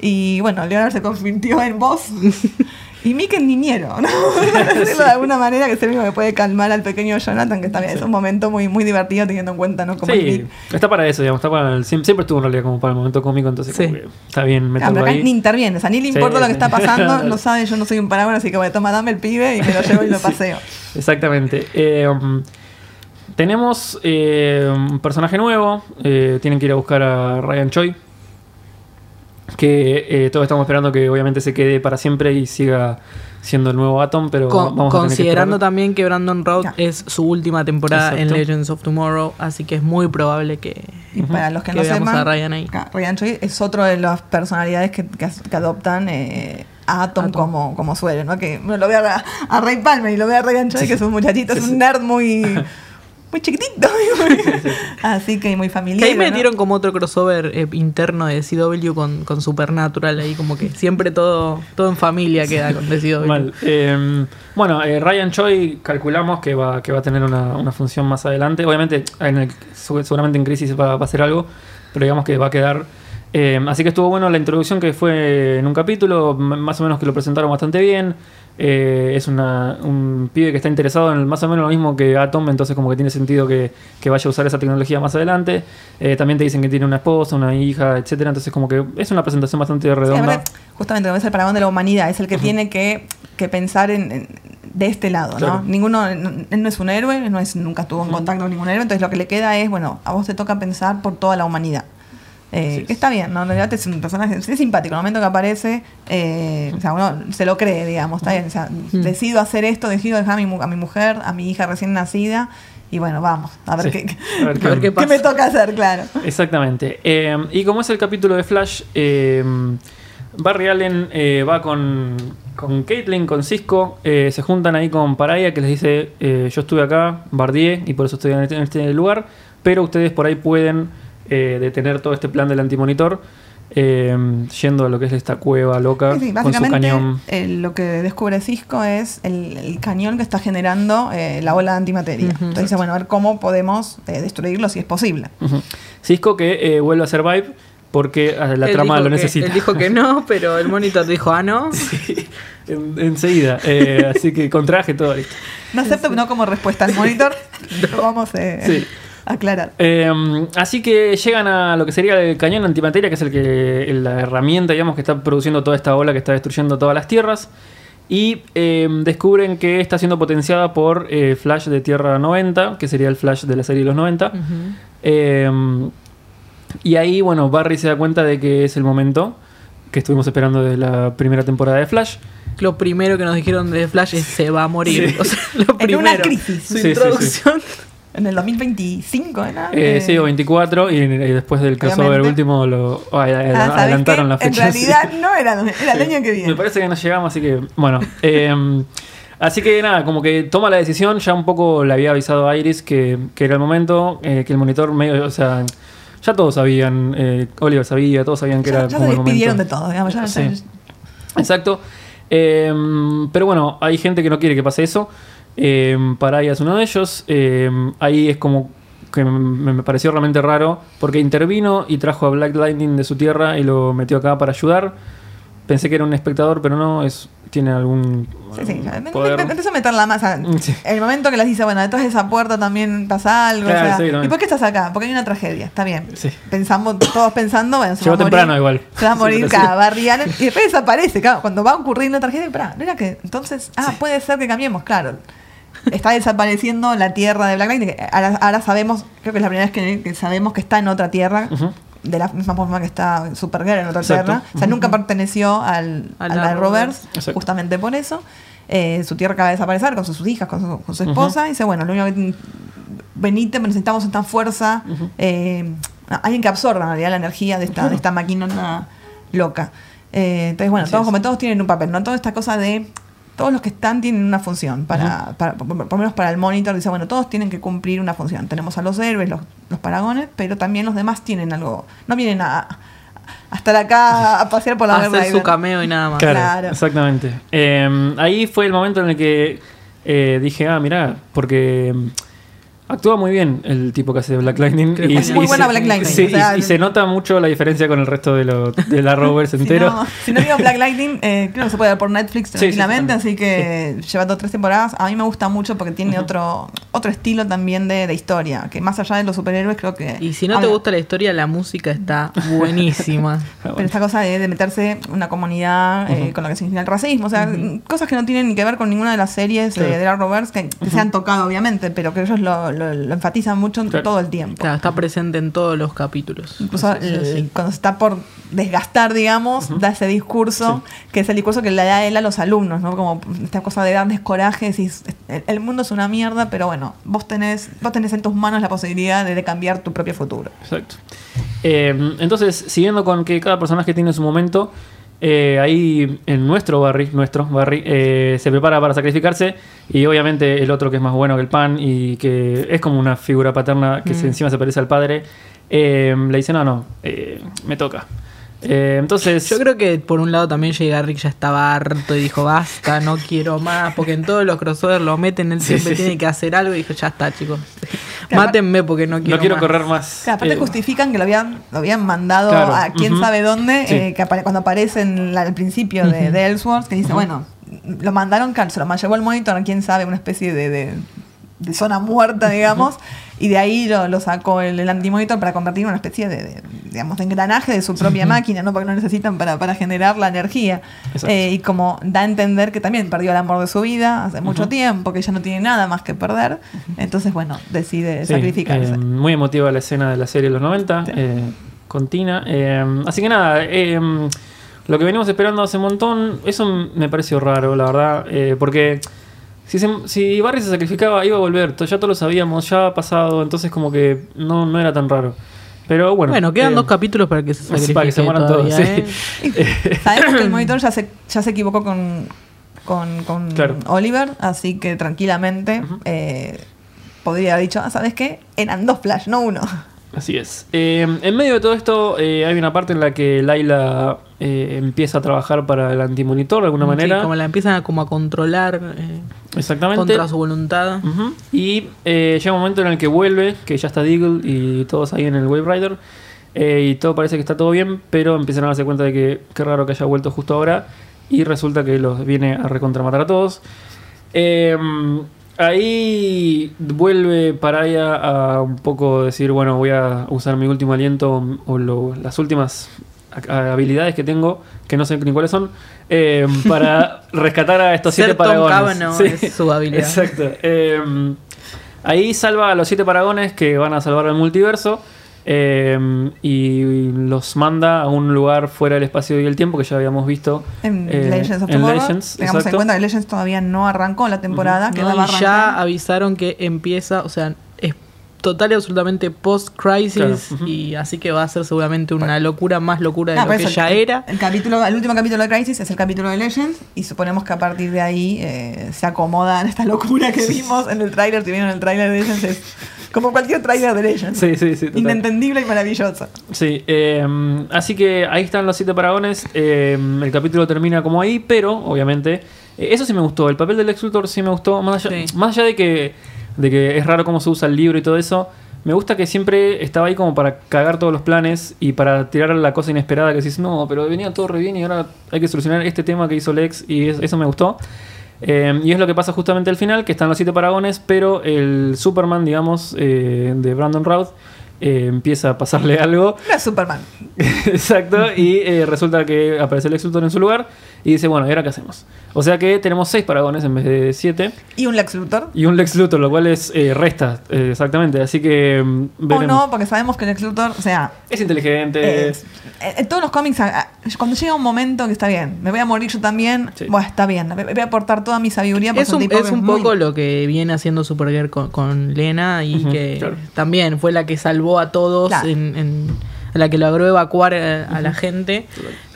B: Y bueno, Leonard se convirtió en voz. y Mick en niñero, ¿no? Decirlo de alguna manera, que es el único que puede calmar al pequeño Jonathan, que también es un momento muy, muy divertido teniendo en cuenta, ¿no? Como
A: Sí, está para eso, digamos, está para el- siempre, siempre estuvo en realidad como para el momento cómico, entonces
C: Sí.
A: está bien meterlo
B: acá
A: ahí.
B: ni interviene, o sea, ni le
A: Sí,
B: importa lo que
A: sí.
B: está pasando, lo sabe, yo no soy un paraguas, así que bueno, toma, dame el pibe y me lo llevo y lo
A: Sí.
B: paseo.
A: Exactamente. Eh, um, tenemos eh, un personaje nuevo. eh, tienen que ir a buscar a Ryan Choi. Que eh, todos estamos esperando que obviamente se quede para siempre y siga siendo el nuevo Atom, pero
C: Con-
A: vamos a tener que
C: considerando también que Brandon Routh es su última temporada en. Legends of Tomorrow, así que es muy probable que,
B: Y para los que,
C: que
B: no
C: veamos
B: sepan,
C: a Ryan ahí.
B: Ryan Choi es otro de las personalidades que, que, que adoptan eh, a Atom,
C: Atom.
B: Como, como suele, ¿no? Que bueno, lo veo a, a Ray Palmer y lo veo a Ryan Choi, que es un muchachito, es un nerd muy, muy chiquitito. Así que muy familiar.
C: ahí
B: ¿no?
C: metieron como otro crossover eh, interno de CW con, con Supernatural, ahí como que siempre todo, todo en familia queda con CW.
A: Mal. Eh, bueno, eh, Ryan Choi calculamos que va, que va a tener una, una función más adelante. Obviamente, en el- seguramente en Crisis va, va a hacer algo, pero digamos que va a quedar. Eh, así que estuvo bueno la introducción que fue en un capítulo, más o menos que lo presentaron bastante bien. Eh, es una, un pibe que está interesado en más o menos lo mismo que Atom, entonces como que tiene sentido que, que vaya a usar esa tecnología más adelante. Eh, también te dicen que tiene una esposa, una hija, etcétera Entonces como que es una presentación bastante
B: Sí,
A: redonda.
B: justamente como es el paragón de la humanidad, es el que tiene que, que pensar en, en- de este lado,
A: Claro.
B: ¿no? Ninguno, n- él no es un héroe, no es, nunca estuvo en contacto con ningún héroe, entonces lo que le queda es, bueno, a vos te toca pensar por toda la humanidad. Eh,
A: Sí.
B: que está bien, ¿no? En realidad es un personaje, es simpático, en el momento que aparece, eh, o sea, uno se lo cree, digamos, está bien, o sea, decido hacer esto, decido dejar a mi, mu- a mi mujer, a mi hija recién nacida, y bueno, vamos, a ver,
A: Sí.
B: qué,
A: A ver qué
C: A ver qué
B: qué me
C: pasa.
B: toca hacer, claro.
A: Exactamente. Eh, y como es el capítulo de Flash, eh, Barry Allen eh, va con, con Caitlyn, con Cisco, eh, se juntan ahí con Paraya que les dice, eh, yo estuve acá, bardié y por eso estoy en este, en este lugar, pero ustedes por ahí pueden eh, detener todo este plan del antimonitor. eh, yendo a lo que es esta cueva loca
B: Sí, sí,
A: con su cañón.
B: eh, lo que descubre Cisco es el, el cañón que está generando eh, la ola de antimateria. Entonces dice, bueno, a ver cómo podemos eh, destruirlo si es posible.
A: Cisco que eh, vuelve a Survive porque eh, la
C: Él
A: trama lo
C: que-
A: necesita.
C: Él dijo que no, pero el monitor dijo, ah, no.
A: Sí, en- enseguida. Eh, así que con traje todo listo.
B: No acepto no como respuesta al monitor. Vamos eh,
A: Sí.
B: Aclarar.
A: Eh, así que llegan a lo que sería el cañón antimateria, que es el que la herramienta, digamos, que está produciendo toda esta ola que está destruyendo todas las tierras. Y eh, descubren que está siendo potenciada por eh, Flash de Tierra 90, que sería el Flash de la serie de los 90.
C: Ujú.
A: Eh, y ahí, bueno, Barry se da cuenta de que es el momento que estuvimos esperando de la primera temporada de Flash.
C: Lo primero que nos dijeron de Flash es se va a morir.
A: Sí.
C: O sea, lo
B: En
C: primero.
B: una crisis.
C: Su
A: Sí, sí,
C: introducción.
B: En el 2025, ¿no?
A: Eh, sí, o 24, y, y después del crossover
B: Obviamente.
A: último lo oh,
B: Ah, ¿sabes
A: adelantaron la fecha.
B: En realidad no era, era el año que
A: Me
B: viene.
A: parece que no llegamos, así que, bueno. eh, así que nada, como que toma la decisión, ya un poco le había avisado a Iris que, que era el momento, eh, que el monitor medio, o sea, ya todos sabían, eh, Oliver sabía, todos sabían que
B: Ya,
A: era
B: ya
A: como el momento.
B: de todo, digamos. Ya,
A: Sí. Exacto. Eh, pero bueno, hay gente que no quiere que pase eso. Eh, Paraya es uno de ellos. Eh, ahí es como que me, pareció realmente raro porque intervino y trajo a Black Lightning de su tierra y lo metió acá para ayudar. Pensé que era un espectador, pero no, es tiene algún
B: Sí, sí,
A: poder.
B: me- me empezó a meter la masa.
A: Sí.
B: El momento que les dice, bueno, detrás de esa puerta también pasa algo.
A: Claro,
B: o sea,
A: sí, también.
B: ¿Y por qué estás acá? Porque hay una tragedia. Está bien.
A: Sí.
B: Pensamos, todos pensando, bueno, se
A: Llegó
B: va a morir.
A: temprano igual.
B: Se va a morir cada Allen. Y después desaparece, claro. Cuando va a ocurrir la tragedia, pará, no era que. Entonces, ah, puede ser que cambiemos, claro. Está desapareciendo la tierra de Black Lightning. que Ahora, ahora sabemos, creo que es la primera vez que, que sabemos que está en otra tierra. De la misma forma que está Supergirl en otra
A: Exacto.
B: tierra. O sea, nunca perteneció al,
C: A
B: a
C: la
B: la Roberts,
A: Exacto.
B: justamente por eso. Eh, su tierra acaba de desaparecer con sus, sus hijas, con su, con su esposa. Y dice, bueno, lo único que venite, necesitamos esta fuerza, eh, alguien que absorba en realidad la energía de esta, de esta máquina loca. Eh, entonces, bueno,
A: Así
B: todos,
A: es.
B: como todos tienen un papel, ¿no? Toda esta cosa de. Todos los que están tienen una función, para, para- por, por lo menos para el monitor, dice, bueno, todos tienen que cumplir una función. Tenemos a los héroes, los, los paragones, pero también los demás tienen algo. No vienen a, a estar acá a pasear por la
C: Hacer
B: Red
C: su cameo y nada más.
A: Claro,
B: Claro.
A: exactamente. Eh, ahí fue el momento en el que eh, dije, ah, mirá, porque actúa muy bien el tipo que hace Black Lightning.
C: Creo que es muy
B: buena
A: se-
B: Black Lightning,
A: sí,
B: o sea,
A: y, y se nota mucho la diferencia con el resto de, lo, de la Rovers
B: Si
A: entero.
B: no, si no vio Black Lightning, eh, creo que se puede ver por Netflix
A: sí,
B: tranquilamente, así que lleva dos tres temporadas. A mí me gusta mucho porque tiene otro otro estilo también de, de historia, que más allá de los superhéroes creo que...
C: Y si no te gusta la historia, la música está buenísima.
A: Ah,
B: Pero esta cosa de, de meterse una comunidad eh, con la que se inicia el racismo, o sea, cosas que no tienen ni que ver con ninguna de las series
A: Claro.
B: de, de la Roberts que, que se han tocado, obviamente, pero que ellos lo, lo- lo enfatizan mucho en
A: Claro.
B: todo el tiempo.
C: Claro, está presente en todos los capítulos.
B: Incluso
C: Sí, sí,
B: el-
C: sí.
B: cuando se está por desgastar, digamos, da ese discurso, que es el discurso que le da él a los alumnos, ¿no? Como esta cosa de darles corajes y el, el mundo es una mierda, pero bueno, vos tenés, vos tenés en tus manos la posibilidad de, de cambiar tu propio futuro.
A: Exacto. Eh, entonces, siguiendo con que cada personaje tiene su momento, eh, ahí en nuestro Barry, nuestro Barry, eh, se prepara para sacrificarse y obviamente el otro que es más bueno que el pan y que es como una figura paterna que se,
C: Mm.
A: encima se parece al padre, eh, le dice, no, no, eh, me toca. Eh, entonces...
C: Yo creo que por un lado también llega Rick ya estaba harto y dijo basta, no quiero más, porque en todos los crossovers lo meten, él siempre
A: sí,
C: tiene
A: sí.
C: que hacer algo y dijo ya está chicos,
B: Claro,
C: mátenme porque no quiero
A: no quiero
C: más".
A: correr más.
B: Claro, aparte
A: Eh,
B: justifican que lo habían, lo habían mandado
A: Claro,
B: a quién sabe dónde,
A: Sí.
B: eh, que apare- cuando aparece en la- al principio de, de Ellsworth, que dice, bueno, lo mandaron, se lo llevó el monitor, quién sabe, una especie de, de- de zona muerta, digamos, y de ahí lo, lo sacó el, el antimonitor para convertir en una especie de, de, digamos, de engranaje de su propia máquina, ¿no? Porque no necesitan para, para generar la energía. Eh, y como da a entender que también perdió el amor de su vida hace mucho tiempo, que ya no tiene nada más que perder, entonces, bueno, decide
A: Sí,
B: sacrificarse.
A: eh, muy emotiva la escena de la serie de los 90,
B: Sí.
A: eh, con Tina. Así que nada, lo que venimos esperando hace un montón, eso me pareció raro, la verdad, porque si, se- si Barry se sacrificaba iba a volver, ya todos lo sabíamos, ya ha pasado, entonces como que no, no era tan raro. Pero bueno.
C: Bueno, quedan
A: eh,
C: dos capítulos para que se sacrifique
A: para que se mueran todos,
C: todavía,
A: sí.
C: ¿eh?
B: Sabemos que el monitor ya se, ya se equivocó con, con, con
A: Claro.
B: Oliver, así que tranquilamente eh, podría haber dicho, ah, ¿sabes qué? Eran dos flash, no uno.
A: Así es. Eh, en medio de todo esto eh, hay una parte en la que Laila eh, empieza a trabajar para el antimonitor de alguna
C: Sí,
A: manera.
C: como la empiezan a, como a controlar
A: Exactamente.
C: contra su voluntad.
A: Ujú. Y eh, llega un momento en el que vuelve, que ya está Deagle y todos ahí en el Wave Rider. y todo parece que está todo bien, pero empiezan a darse cuenta de que qué raro que haya vuelto justo ahora. Y resulta que los viene a recontramatar a todos. Eh, ahí vuelve Paraya a un poco decir, bueno, voy a usar mi último aliento o lo- las últimas habilidades que tengo, que no sé ni cuáles son, eh, para rescatar a estos
C: Ser
A: siete
C: Tom
A: paragones.
C: Cavanaugh es su habilidad.
A: Exacto. Eh, ahí salva a los siete paragones que van a salvar el multiverso. Eh, y los manda a un lugar fuera del espacio y el tiempo que ya habíamos visto
B: En
A: eh,
B: Legends of
A: en
B: Tomorrow.
A: Legends,
B: Tengamos
A: exacto.
B: en cuenta que Legends todavía no arrancó la temporada.
C: No,
B: quedaba
C: y ya
B: arrancar.
C: avisaron que empieza, o sea, total y absolutamente post-crisis.
A: Claro.
C: Y así que va a ser seguramente una locura, más locura de
B: Ah,
C: lo que
B: eso,
C: ya
B: el,
C: era.
B: El, capítulo, el último capítulo de Crisis es el capítulo de Legends y suponemos que a partir de ahí eh, se acomoda en esta locura que vimos en el tráiler. Si vieron el tráiler de Legends es como cualquier tráiler de Legends.
A: Sí, sí, sí. total.
B: Inentendible y maravilloso.
A: Sí, eh, así que ahí están los siete paragones. eh, el capítulo termina como ahí, pero obviamente, eh, eso sí me gustó. El papel del ex sí me gustó. Más allá,
C: Sí.
A: más allá de, que, de que es raro cómo se usa el libro y todo eso, me gusta que siempre estaba ahí como para cagar todos los planes y para tirar la cosa inesperada que decís, no, pero venía todo re bien y ahora hay que solucionar este tema que hizo Lex y es- eso me gustó. Eh, y es lo que pasa justamente al final, que están los siete paragones, pero el Superman, digamos, eh, de Brandon Routh, eh, empieza a pasarle algo.
B: No es Superman.
A: Exacto, y eh, resulta que aparece el Lex Luthor en su lugar y dice, bueno, ¿y ahora qué hacemos? O sea que tenemos seis paragones en vez de siete
B: Y un Lex Luthor.
A: y un Lex Luthor, lo cual es eh, resta, eh, exactamente. Así que mm,
B: O no, porque sabemos que Lex Luthor, o sea,
A: Es inteligente.
B: es- en todos los cómics, cuando llega un momento que está bien, me voy a morir yo también,
A: Sí.
B: bueno, está bien, voy voy a aportar toda mi sabiduría. por
C: Es un,
B: tipo
C: es un
B: muy-
C: poco lo que viene haciendo Supergirl con, con Lena y
A: Ujú,
C: que
A: claro.
C: también fue la que salvó a todos,
B: Claro.
C: en, en- la que logró evacuar eh, a, la gente.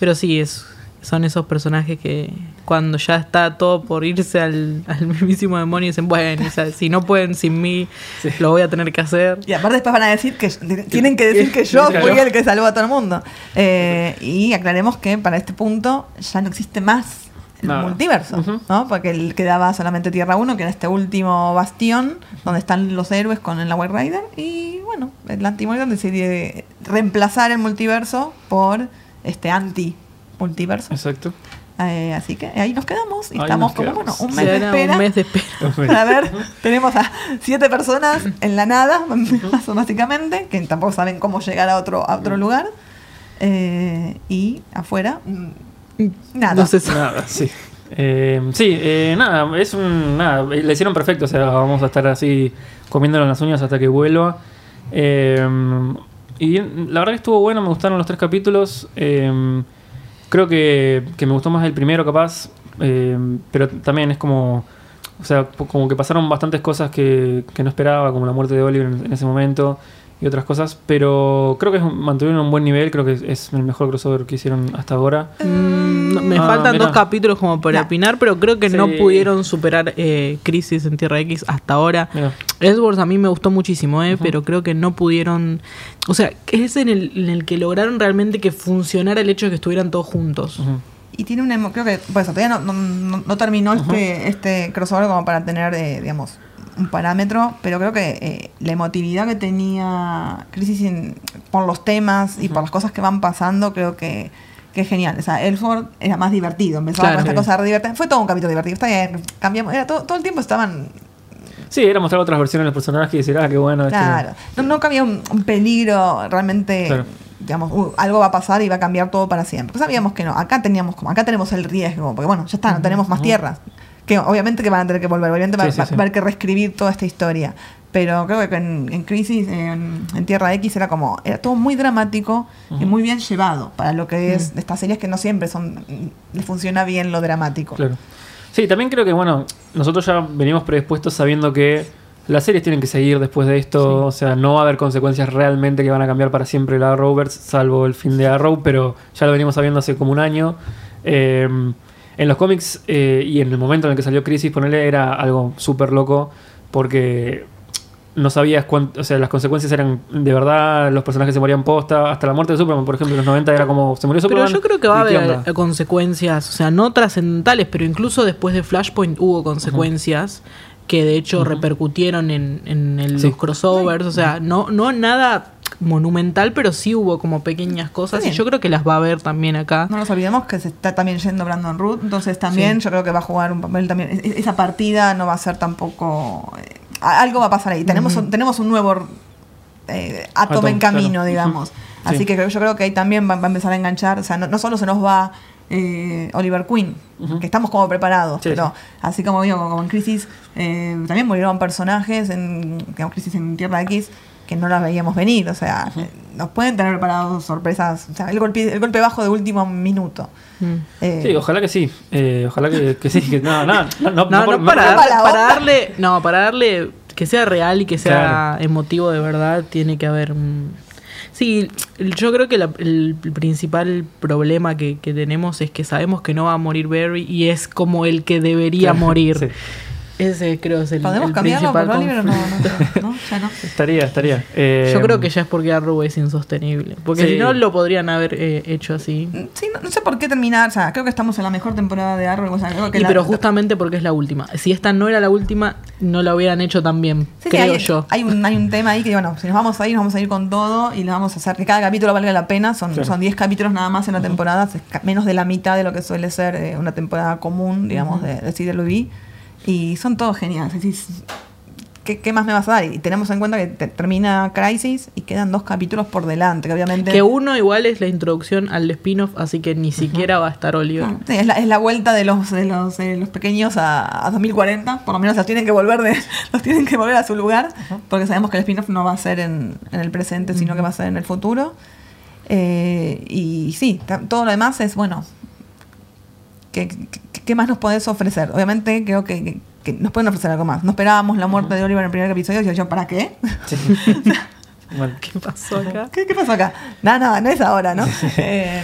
C: Pero sí, es, son esos personajes que cuando ya está todo por irse al, al mismísimo demonio dicen, bueno, o sea, si no pueden sin mí,
A: Sí.
C: lo voy a tener que hacer.
B: Y aparte después van a decir que tienen que decir que yo fui el que salvó a todo el mundo. Eh, y aclaremos que para este punto ya no existe más el
A: Nada.
B: multiverso. ¿no? Porque el- quedaba solamente Tierra 1, que era este último bastión donde están los héroes con la White Rider. Y bueno, el anti-multiverso decide reemplazar el multiverso por este anti-multiverso.
A: Exacto.
B: Eh, así que ahí nos quedamos y
A: Ahí
B: estamos como, bueno, un mes de
C: era
B: espera.
C: un mes de espera.
B: Para ver, tenemos a siete personas en la nada, básicamente, que tampoco saben cómo llegar a otro, a otro lugar. Eh, y afuera, nada.
C: No sé si-
A: Nada, sí. Eh, sí, eh, nada, es un. Nada, le hicieron perfecto, o sea, vamos a estar así comiéndolo en las uñas hasta que vuelva. Eh, y la verdad que estuvo bueno, me gustaron los tres capítulos. Eh, creo que, que me gustó más el primero, capaz. eh, pero también es como. O sea, como que pasaron bastantes cosas que, que no esperaba, como la muerte de Oliver en, en ese momento y otras cosas. Pero creo que es un- mantuvieron un buen nivel, creo que es, el mejor crossover que hicieron hasta ahora.
C: Mm, no, me
A: Ah,
C: faltan
A: mira.
C: dos capítulos como para opinar, pero creo que no pudieron superar eh, Crisis en Tierra X hasta ahora. Ellsworth a mí me gustó muchísimo, eh, pero creo que no pudieron... O sea, es en el, en el que lograron realmente que funcionara el hecho de que estuvieran todos juntos.
A: Ujú.
B: Y tiene un emo- creo que, pues todavía no, no, no- no terminó este, este crossover como para tener, eh, digamos, un parámetro, pero creo que eh, la emotividad que tenía Crisis en- por los temas y por las cosas que van pasando, creo que, que es genial. O sea, Ellsworth era más divertido, empezaba
C: Claro.
B: con esta cosa divertida. Fue todo un capítulo divertido, está bien, cambiamos, era todo, todo el tiempo estaban
A: Sí, era mostrar otras versiones de los personajes y decir, ah, qué bueno. este-
B: Claro. No, no había un, un peligro realmente.
A: Claro.
B: Digamos, uh, algo va a pasar y va a cambiar todo para siempre. Pues sabíamos que no. Acá teníamos como, acá tenemos el riesgo, porque bueno, ya está, no tenemos más tierras. Que obviamente que van a tener que volver, obviamente va,
A: Sí,
B: va-
A: sí.
B: va a haber que reescribir toda esta historia. Pero creo que en, en Crisis, en, en Tierra X, era como, era todo muy dramático y muy bien llevado para lo que es
C: Mm.
B: estas series que no siempre son, les funciona bien lo dramático.
A: Claro. Sí, también creo que, bueno, nosotros ya venimos predispuestos sabiendo que las series tienen que seguir después de esto. O sea, no va a haber consecuencias realmente que van a cambiar para siempre la Arrowverse, salvo el fin de Arrow, pero ya lo venimos sabiendo hace como un año. Eh, en los cómics eh, y en el momento en el que salió Crisis, ponerle era algo súper loco porque no sabías cuánto, o sea, las consecuencias eran de verdad, los personajes se morían posta, hasta la muerte de Superman, por ejemplo, en los 90 era como, se murió
C: Pero
A: Superman.
C: yo creo que va a
A: ¿y qué
C: haber consecuencias, o sea, no trascendentales, pero incluso después de Flashpoint hubo consecuencias que de hecho repercutieron en, en el-
A: Sí.
C: los crossovers, o sea, no, no nada monumental, pero sí hubo como pequeñas cosas y yo creo que las va a haber también acá.
B: No nos olvidemos que se está también yendo Brandon Root, entonces también
C: Sí.
B: yo creo que va a jugar un papel también. Es- Esa partida no va a ser tampoco. eh, algo va a pasar ahí. Tenemos, un, tenemos un nuevo eh, átomo en camino,
A: claro.
B: digamos. Así
A: Sí.
B: que creo- yo creo que ahí también va, va a empezar a enganchar. O sea, no, no solo se nos va eh, Oliver Queen, que estamos como preparados,
A: Sí,
B: pero
A: sí.
B: así como digo, como en Crisis, eh, también murieron personajes en digamos, Crisis en Tierra X. que no las veíamos venir. O sea, nos pueden tener preparados sorpresas. O sea, el golpe, el golpe bajo de último minuto.
C: Mm.
B: Eh,
A: Sí, ojalá que sí. Eh, ojalá que, que sí. Que, no, no, no, no,
C: No,
A: por-
C: para,
B: para
C: darle, no, para darle que sea real y que sea
A: Claro.
C: emotivo de verdad, tiene que haber un... Sí, yo creo que la- el, principal problema que, que tenemos es que sabemos que no va a morir Barry y es como el que debería
A: Claro,
C: morir.
A: sí.
C: Ese creo es el,
B: ¿Podemos
C: el
B: cambiarlo por Oliver o no? no, no, ya no.
A: Estaría, estaría. Eh,
C: Yo creo que ya es porque Arrow es insostenible. Porque
A: Sí.
C: si no lo podrían haber eh, hecho así.
B: Sí, no, no sé por qué terminar. O sea, creo que estamos en la mejor temporada de Arrow. O sea, creo que
C: Y
B: la-
C: pero justamente porque es la última. Si esta no era la última, no la hubieran hecho tan bien,
B: Sí, sí,
C: creo
B: hay,
C: yo.
B: Hay un, hay un tema ahí que, bueno, si nos vamos a ir, nos vamos a ir con todo y le vamos a hacer que cada capítulo valga la pena. Son
A: Claro.
B: son 10 capítulos nada más en la temporada, es menos de la mitad de lo que suele ser eh, una temporada común, digamos, de, de CWB. Y son todos geniales. Decís, ¿qué, qué más me vas a dar? Y tenemos en cuenta que te- termina Crisis y quedan dos capítulos por delante, que obviamente...
C: Que uno igual es la introducción al spin-off, así que ni siquiera va a estar Oliver.
B: Sí, es, la, es la vuelta de los de los, eh, los pequeños a, a 2040, por lo menos los tienen que volver de, los tienen que volver a su lugar, porque sabemos que el spin-off no va a ser en, en el presente, sino que va a ser en el futuro. Eh, y sí, todo lo demás es bueno. ¿Qué, qué, qué más nos podés ofrecer? Obviamente creo que, que- que nos pueden ofrecer algo más. No esperábamos la muerte de Oliver en el primer episodio, y yo, yo, ¿para qué?
A: Bueno,
C: ¿Qué pasó acá?
B: ¿Qué, qué pasó acá? Nada, nada, no es ahora, ¿no? Eh,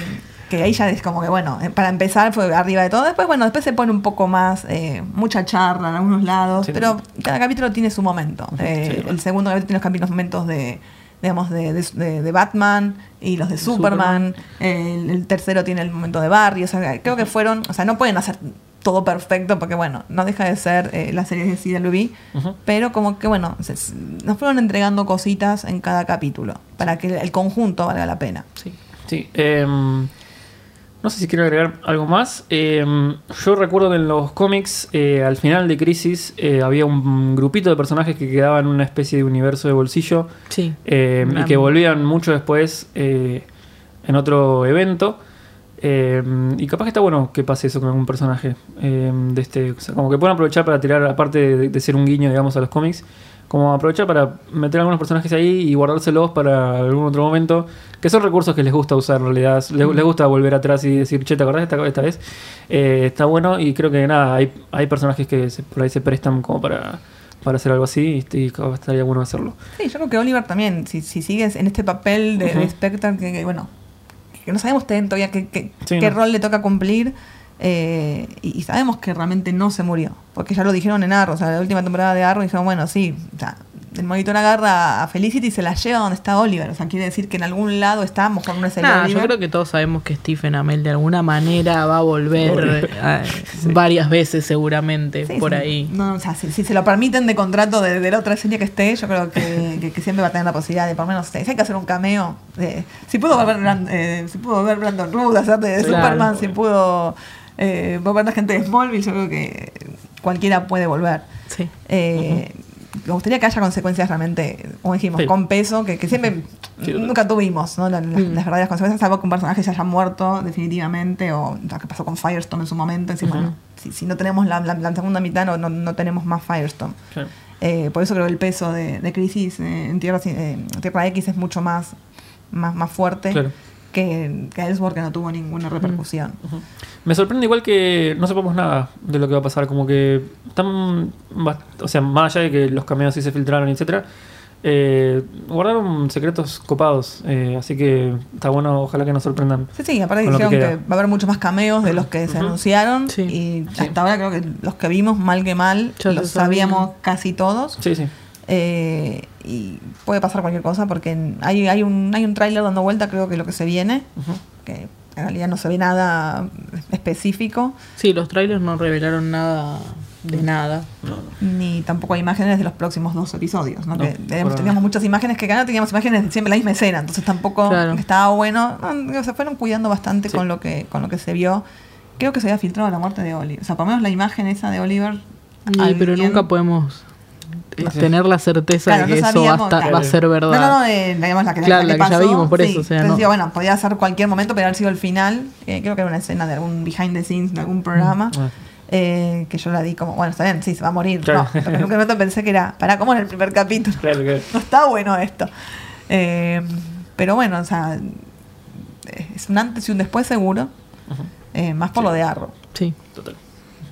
B: que ahí ya es como que, bueno, eh, para empezar fue arriba de todo. Después, bueno, después se pone un poco más, eh, mucha charla en algunos lados,
A: Sí.
B: pero cada capítulo tiene su momento. Eh,
A: Sí.
B: El segundo capítulo tiene los momentos de, digamos, de, de- Batman y los de Superman. El, el tercero tiene el momento de Barry. O sea, creo que fueron, o sea, no pueden hacer todo perfecto porque, bueno, no deja de ser eh, la serie de CWB.
A: ujú.
B: Pero como que bueno, se- se- nos fueron entregando cositas en cada capítulo para que el conjunto valga la pena.
C: Sí.
A: Sí, em, no sé si quiero agregar algo más. Em, yo recuerdo que en los cómics, eh, al final de Crisis, eh, había un grupito de personajes que quedaban en una especie de universo de bolsillo
C: Sí.
A: em, y que volvían mucho después eh, en otro evento. Em, y capaz que está bueno que pase eso con algún personaje de este. o sea, como que pueden aprovechar para tirar, aparte de, de ser un guiño, digamos, a los cómics, como aprovechar para meter algunos personajes ahí y guardárselos para algún otro momento. Que son recursos que les gusta usar en realidad. Les, les gusta volver atrás y decir, che, ¿te acordás esta, esta vez? Eh, está bueno y creo que nada, hay, hay personajes que se- por ahí se prestan como para, para hacer algo así y, estaría bueno hacerlo.
B: Sí, yo creo que Oliver también, si, si sigues en este papel de. Spectre, que, que, bueno, que no sabemos todavía qué, qué-
A: Sí,
B: qué
A: no.
B: rol le toca cumplir. Eh, y, y sabemos que realmente no se murió. Porque ya lo dijeron en Arrow, o sea, la última temporada de Arrow dijeron, bueno, sí, o sea, el monitor agarra a Felicity y se la lleva donde está Oliver. O sea, quiere decir que en algún lado está, a lo mejor no es el
C: Nah, yo creo que todos sabemos que Stephen Amell de alguna manera va a volver eh, varias veces seguramente
B: Sí,
C: por
B: sí.
C: ahí.
B: No, o sea, si, si se lo permiten de contrato de, de la otra serie que esté, yo creo que, que- que siempre va a tener la posibilidad de, por lo menos, si hay que hacer un cameo. de- si pudo volver, eh, si pudo volver Brandon Root, hacer de
C: Claro.
B: Superman, si pudo eh, volver la gente de Smallville, yo creo que cualquiera puede volver.
C: Sí.
B: Eh, Me gustaría que haya consecuencias realmente, como dijimos,
A: Sí.
B: con peso, que, que siempre
A: Sí,
B: nunca tuvimos, ¿no? La- la-
C: Mm.
B: Las verdaderas consecuencias, salvo que un personaje se haya muerto definitivamente, o lo que pasó con Firestone en su momento, decir,
A: Ujú.
B: bueno, si, si no tenemos la, la- la segunda mitad, no, no, no tenemos más Firestone.
A: Claro.
B: Eh, por eso creo que el peso de, de Crisis eh, en Tierra, eh, en Tierra X es mucho más, más, más fuerte
A: Claro.
B: Que, que no tuvo ninguna repercusión.
A: Me sorprende igual que no sepamos nada de lo que va a pasar, como que están, bast- o sea, más allá de que los cameos sí se filtraron, etcétera, eh, guardaron secretos copados, eh, así que está bueno, ojalá que nos sorprendan.
B: Sí, sí, aparte
A: que
B: dijeron que, va a haber muchos más cameos de los que se anunciaron
C: Sí.
B: y
A: Sí.
B: hasta ahora creo que los que vimos, mal que mal, los
C: sabía.
B: sabíamos casi todos.
A: Sí, sí.
B: Eh, y puede pasar cualquier cosa porque hay, hay un, hay un tráiler dando vuelta, creo que lo que se viene,
A: Ujú.
B: que en realidad no se ve nada específico,
C: Sí, los trailers no revelaron nada de nada.
A: No, no.
B: ni tampoco hay imágenes de los próximos dos episodios. ¿no?
A: No,
B: que teníamos, teníamos muchas imágenes que acá no teníamos imágenes de siempre la misma escena, entonces tampoco
C: Claro.
B: estaba bueno. No, se fueron cuidando bastante
A: Sí.
B: con lo que con lo que se vio. Creo que se había filtrado la muerte de Oliver. O sea, por lo menos la imagen esa de Oliver.
C: Y, pero nunca podemos
A: Sí.
C: tener la certeza
B: Claro,
C: de que
B: no
C: eso va a,
B: sabíamos,
C: estar-
B: claro.
C: va a ser verdad.
B: No, no, no, de, digamos, la que,
C: Claro, la que ya
B: pasó,
C: vimos, por
B: sí.
C: eso, o sea,
B: Entonces
C: no.
B: digo, bueno, podía ser cualquier momento, pero haber sido el final. Eh, creo que era una escena de algún behind the scenes de algún programa.
A: Ah,
B: eh, que yo la di como, bueno, está bien, sí, se va a morir.
A: Claro.
B: No, pero en un momento pensé que era, para como en el primer capítulo.
A: Claro, claro.
B: No está bueno esto. Eh, pero bueno, o sea, es un antes y un después seguro. Eh, más por
A: Sí.
B: lo de Arrow.
C: Sí.
A: Total.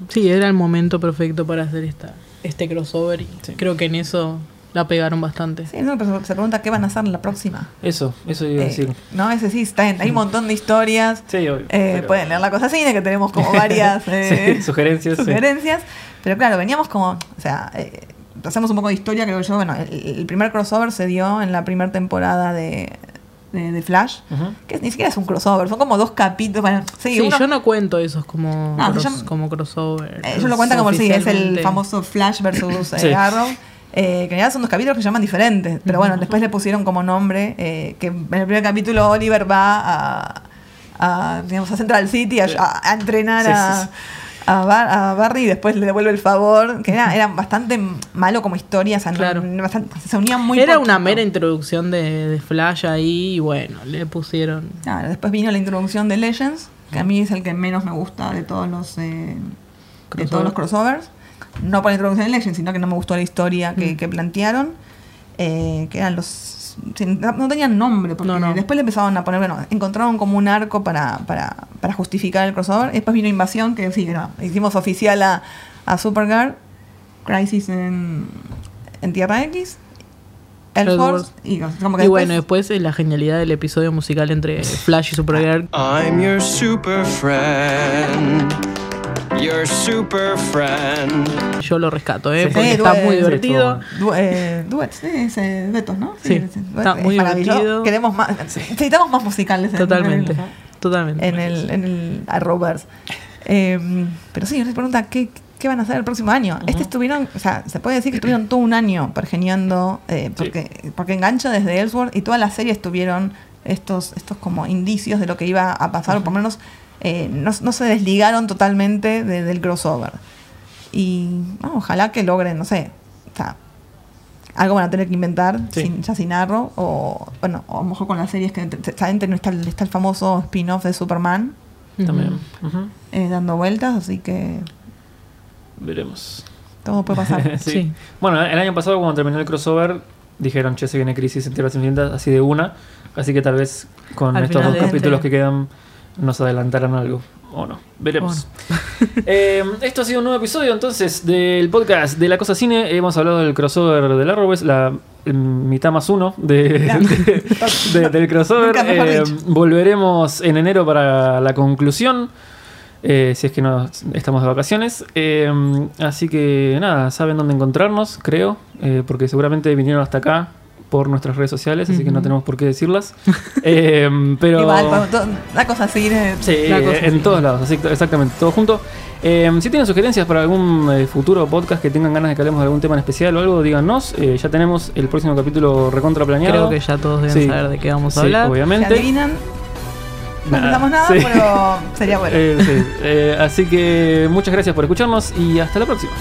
C: Sí, era el momento perfecto para hacer esta, este crossover y
A: Sí.
C: creo que en eso la pegaron bastante.
B: Sí, no, pero se pregunta qué van a hacer en la próxima.
A: Eso, eso iba a
B: Eh,
A: decir.
B: no, ese sí, está bien. Hay un montón de historias.
A: Sí, obvio.
B: Eh,
A: pero-
B: Pueden leer la cosa cine, que tenemos como varias eh,
A: Sí, sugerencias. sí.
B: sugerencias. Pero claro, veníamos como, o sea, eh, hacemos un poco de historia, creo yo. Bueno, el, el primer crossover se dio en la primera temporada de, de, de Flash, que ni siquiera es un crossover, son como dos capítulos. Bueno, sí,
C: Sí,
B: uno-
C: yo no cuento esos como,
B: No,
C: cross- como crossover.
B: Eh, ellos lo cuentan como si es el famoso Flash versus eh,
A: Sí.
B: Arrow. eh, que en realidad son dos capítulos que se llaman diferentes. Pero bueno, después le pusieron como nombre eh, que en el primer capítulo Oliver va a, a, digamos, a Central City a,
A: Sí.
B: a- entrenar
A: Sí, sí,
B: a,
A: sí.
B: A Bar- a Barry y después le devuelve el favor. Que era, era bastante malo como historia. O sea,
C: Claro.
B: no- bastante- se unían muy
C: Era
B: poquito.
C: una mera introducción de, de Flash ahí y bueno, le pusieron...
B: Claro, después vino la introducción de Legends, que a mí es el que menos me gusta de todos los eh, de todos los crossovers. No por la introducción de Legends, sino que no me gustó la historia que,
C: Mm.
B: que plantearon. eh, que eran los. No tenían nombre, porque
C: No, no.
B: después le empezaron a poner, bueno, encontraron como un arco para, para, para justificar el crossover. Después vino Invasión, que sí, no, hicimos oficial a, a Supergirl, Crisis en, en Tierra X, y como que
C: Y
B: después-
C: bueno, después la genialidad del episodio musical entre Flash y Supergirl.
D: I'm your super friend. Your super friend.
C: Yo lo rescato, ¿eh?
A: Sí.
C: porque
B: Sí,
C: está
B: duet.
C: muy
B: Sí,
C: divertido.
B: Du- eh, duets, sí, es, eh, duetos, ¿no?
C: Sí,
B: es-
C: está
B: es
C: muy divertido.
B: Queremos más, necesitamos más musicales en-
C: Totalmente,
B: en,
C: totalmente.
B: en el, en el Arrowverse. Eh, pero sí, uno se pregunta ¿qué, qué van a hacer el próximo año. Este estuvieron, o sea, se puede decir que estuvieron todo un año pergeniando, eh, porque, porque engancha desde Ellsworth y toda la serie estuvieron estos, estos como indicios de lo que iba a pasar, o por lo menos eh, no, no se desligaron totalmente de- del crossover. Y ojalá que logren, no sé, o sea, algo van a tener que inventar
A: Sí.
B: sin, ya sin Arrow, o bueno, o a lo mejor con las series que saben no está, el- está el famoso spin-off de Superman.
A: También.
B: Eh, dando vueltas, así que
A: Veremos.
B: todo puede pasar.
A: Sí.
C: Sí.
A: Bueno, el año pasado cuando terminó el crossover dijeron, che, se viene Crisis en Tierras Infinitas así de una. Así que tal vez con
C: Al
A: estos dos
C: de
A: capítulos
C: este.
A: que quedan nos adelantarán algo. O no. Veremos. Eh, esto ha sido un nuevo episodio entonces del podcast de La Cosa Cine. Hemos hablado del crossover del Arrowverse, la eh, mitad más uno de,
B: La-
A: de- de- del crossover. Eh, volveremos en enero para la conclusión. eh, si es que no estamos de vacaciones. Eh, así que nada, saben dónde encontrarnos, creo, porque seguramente vinieron hasta acá por nuestras redes sociales, así que no tenemos por qué decirlas. Eh, pero
B: Igual, la cosa así
A: Sí,
C: La cosa
A: en
C: así.
A: todos lados, así- exactamente, todo junto. Eh, si tienen sugerencias para algún eh, futuro podcast que tengan ganas de que hablemos de algún tema en especial o algo, díganos. Eh, ya tenemos el próximo capítulo recontra planeado.
C: Creo que ya todos deben
A: Sí.
C: saber de qué vamos a
A: Sí,
C: hablar.
B: se
A: obviamente.
B: adivinan. No
A: Nada,
B: pensamos nada,
A: sí.
B: pero sería bueno.
A: Eh, sí. Eh, así que muchas gracias por escucharnos y hasta la próxima.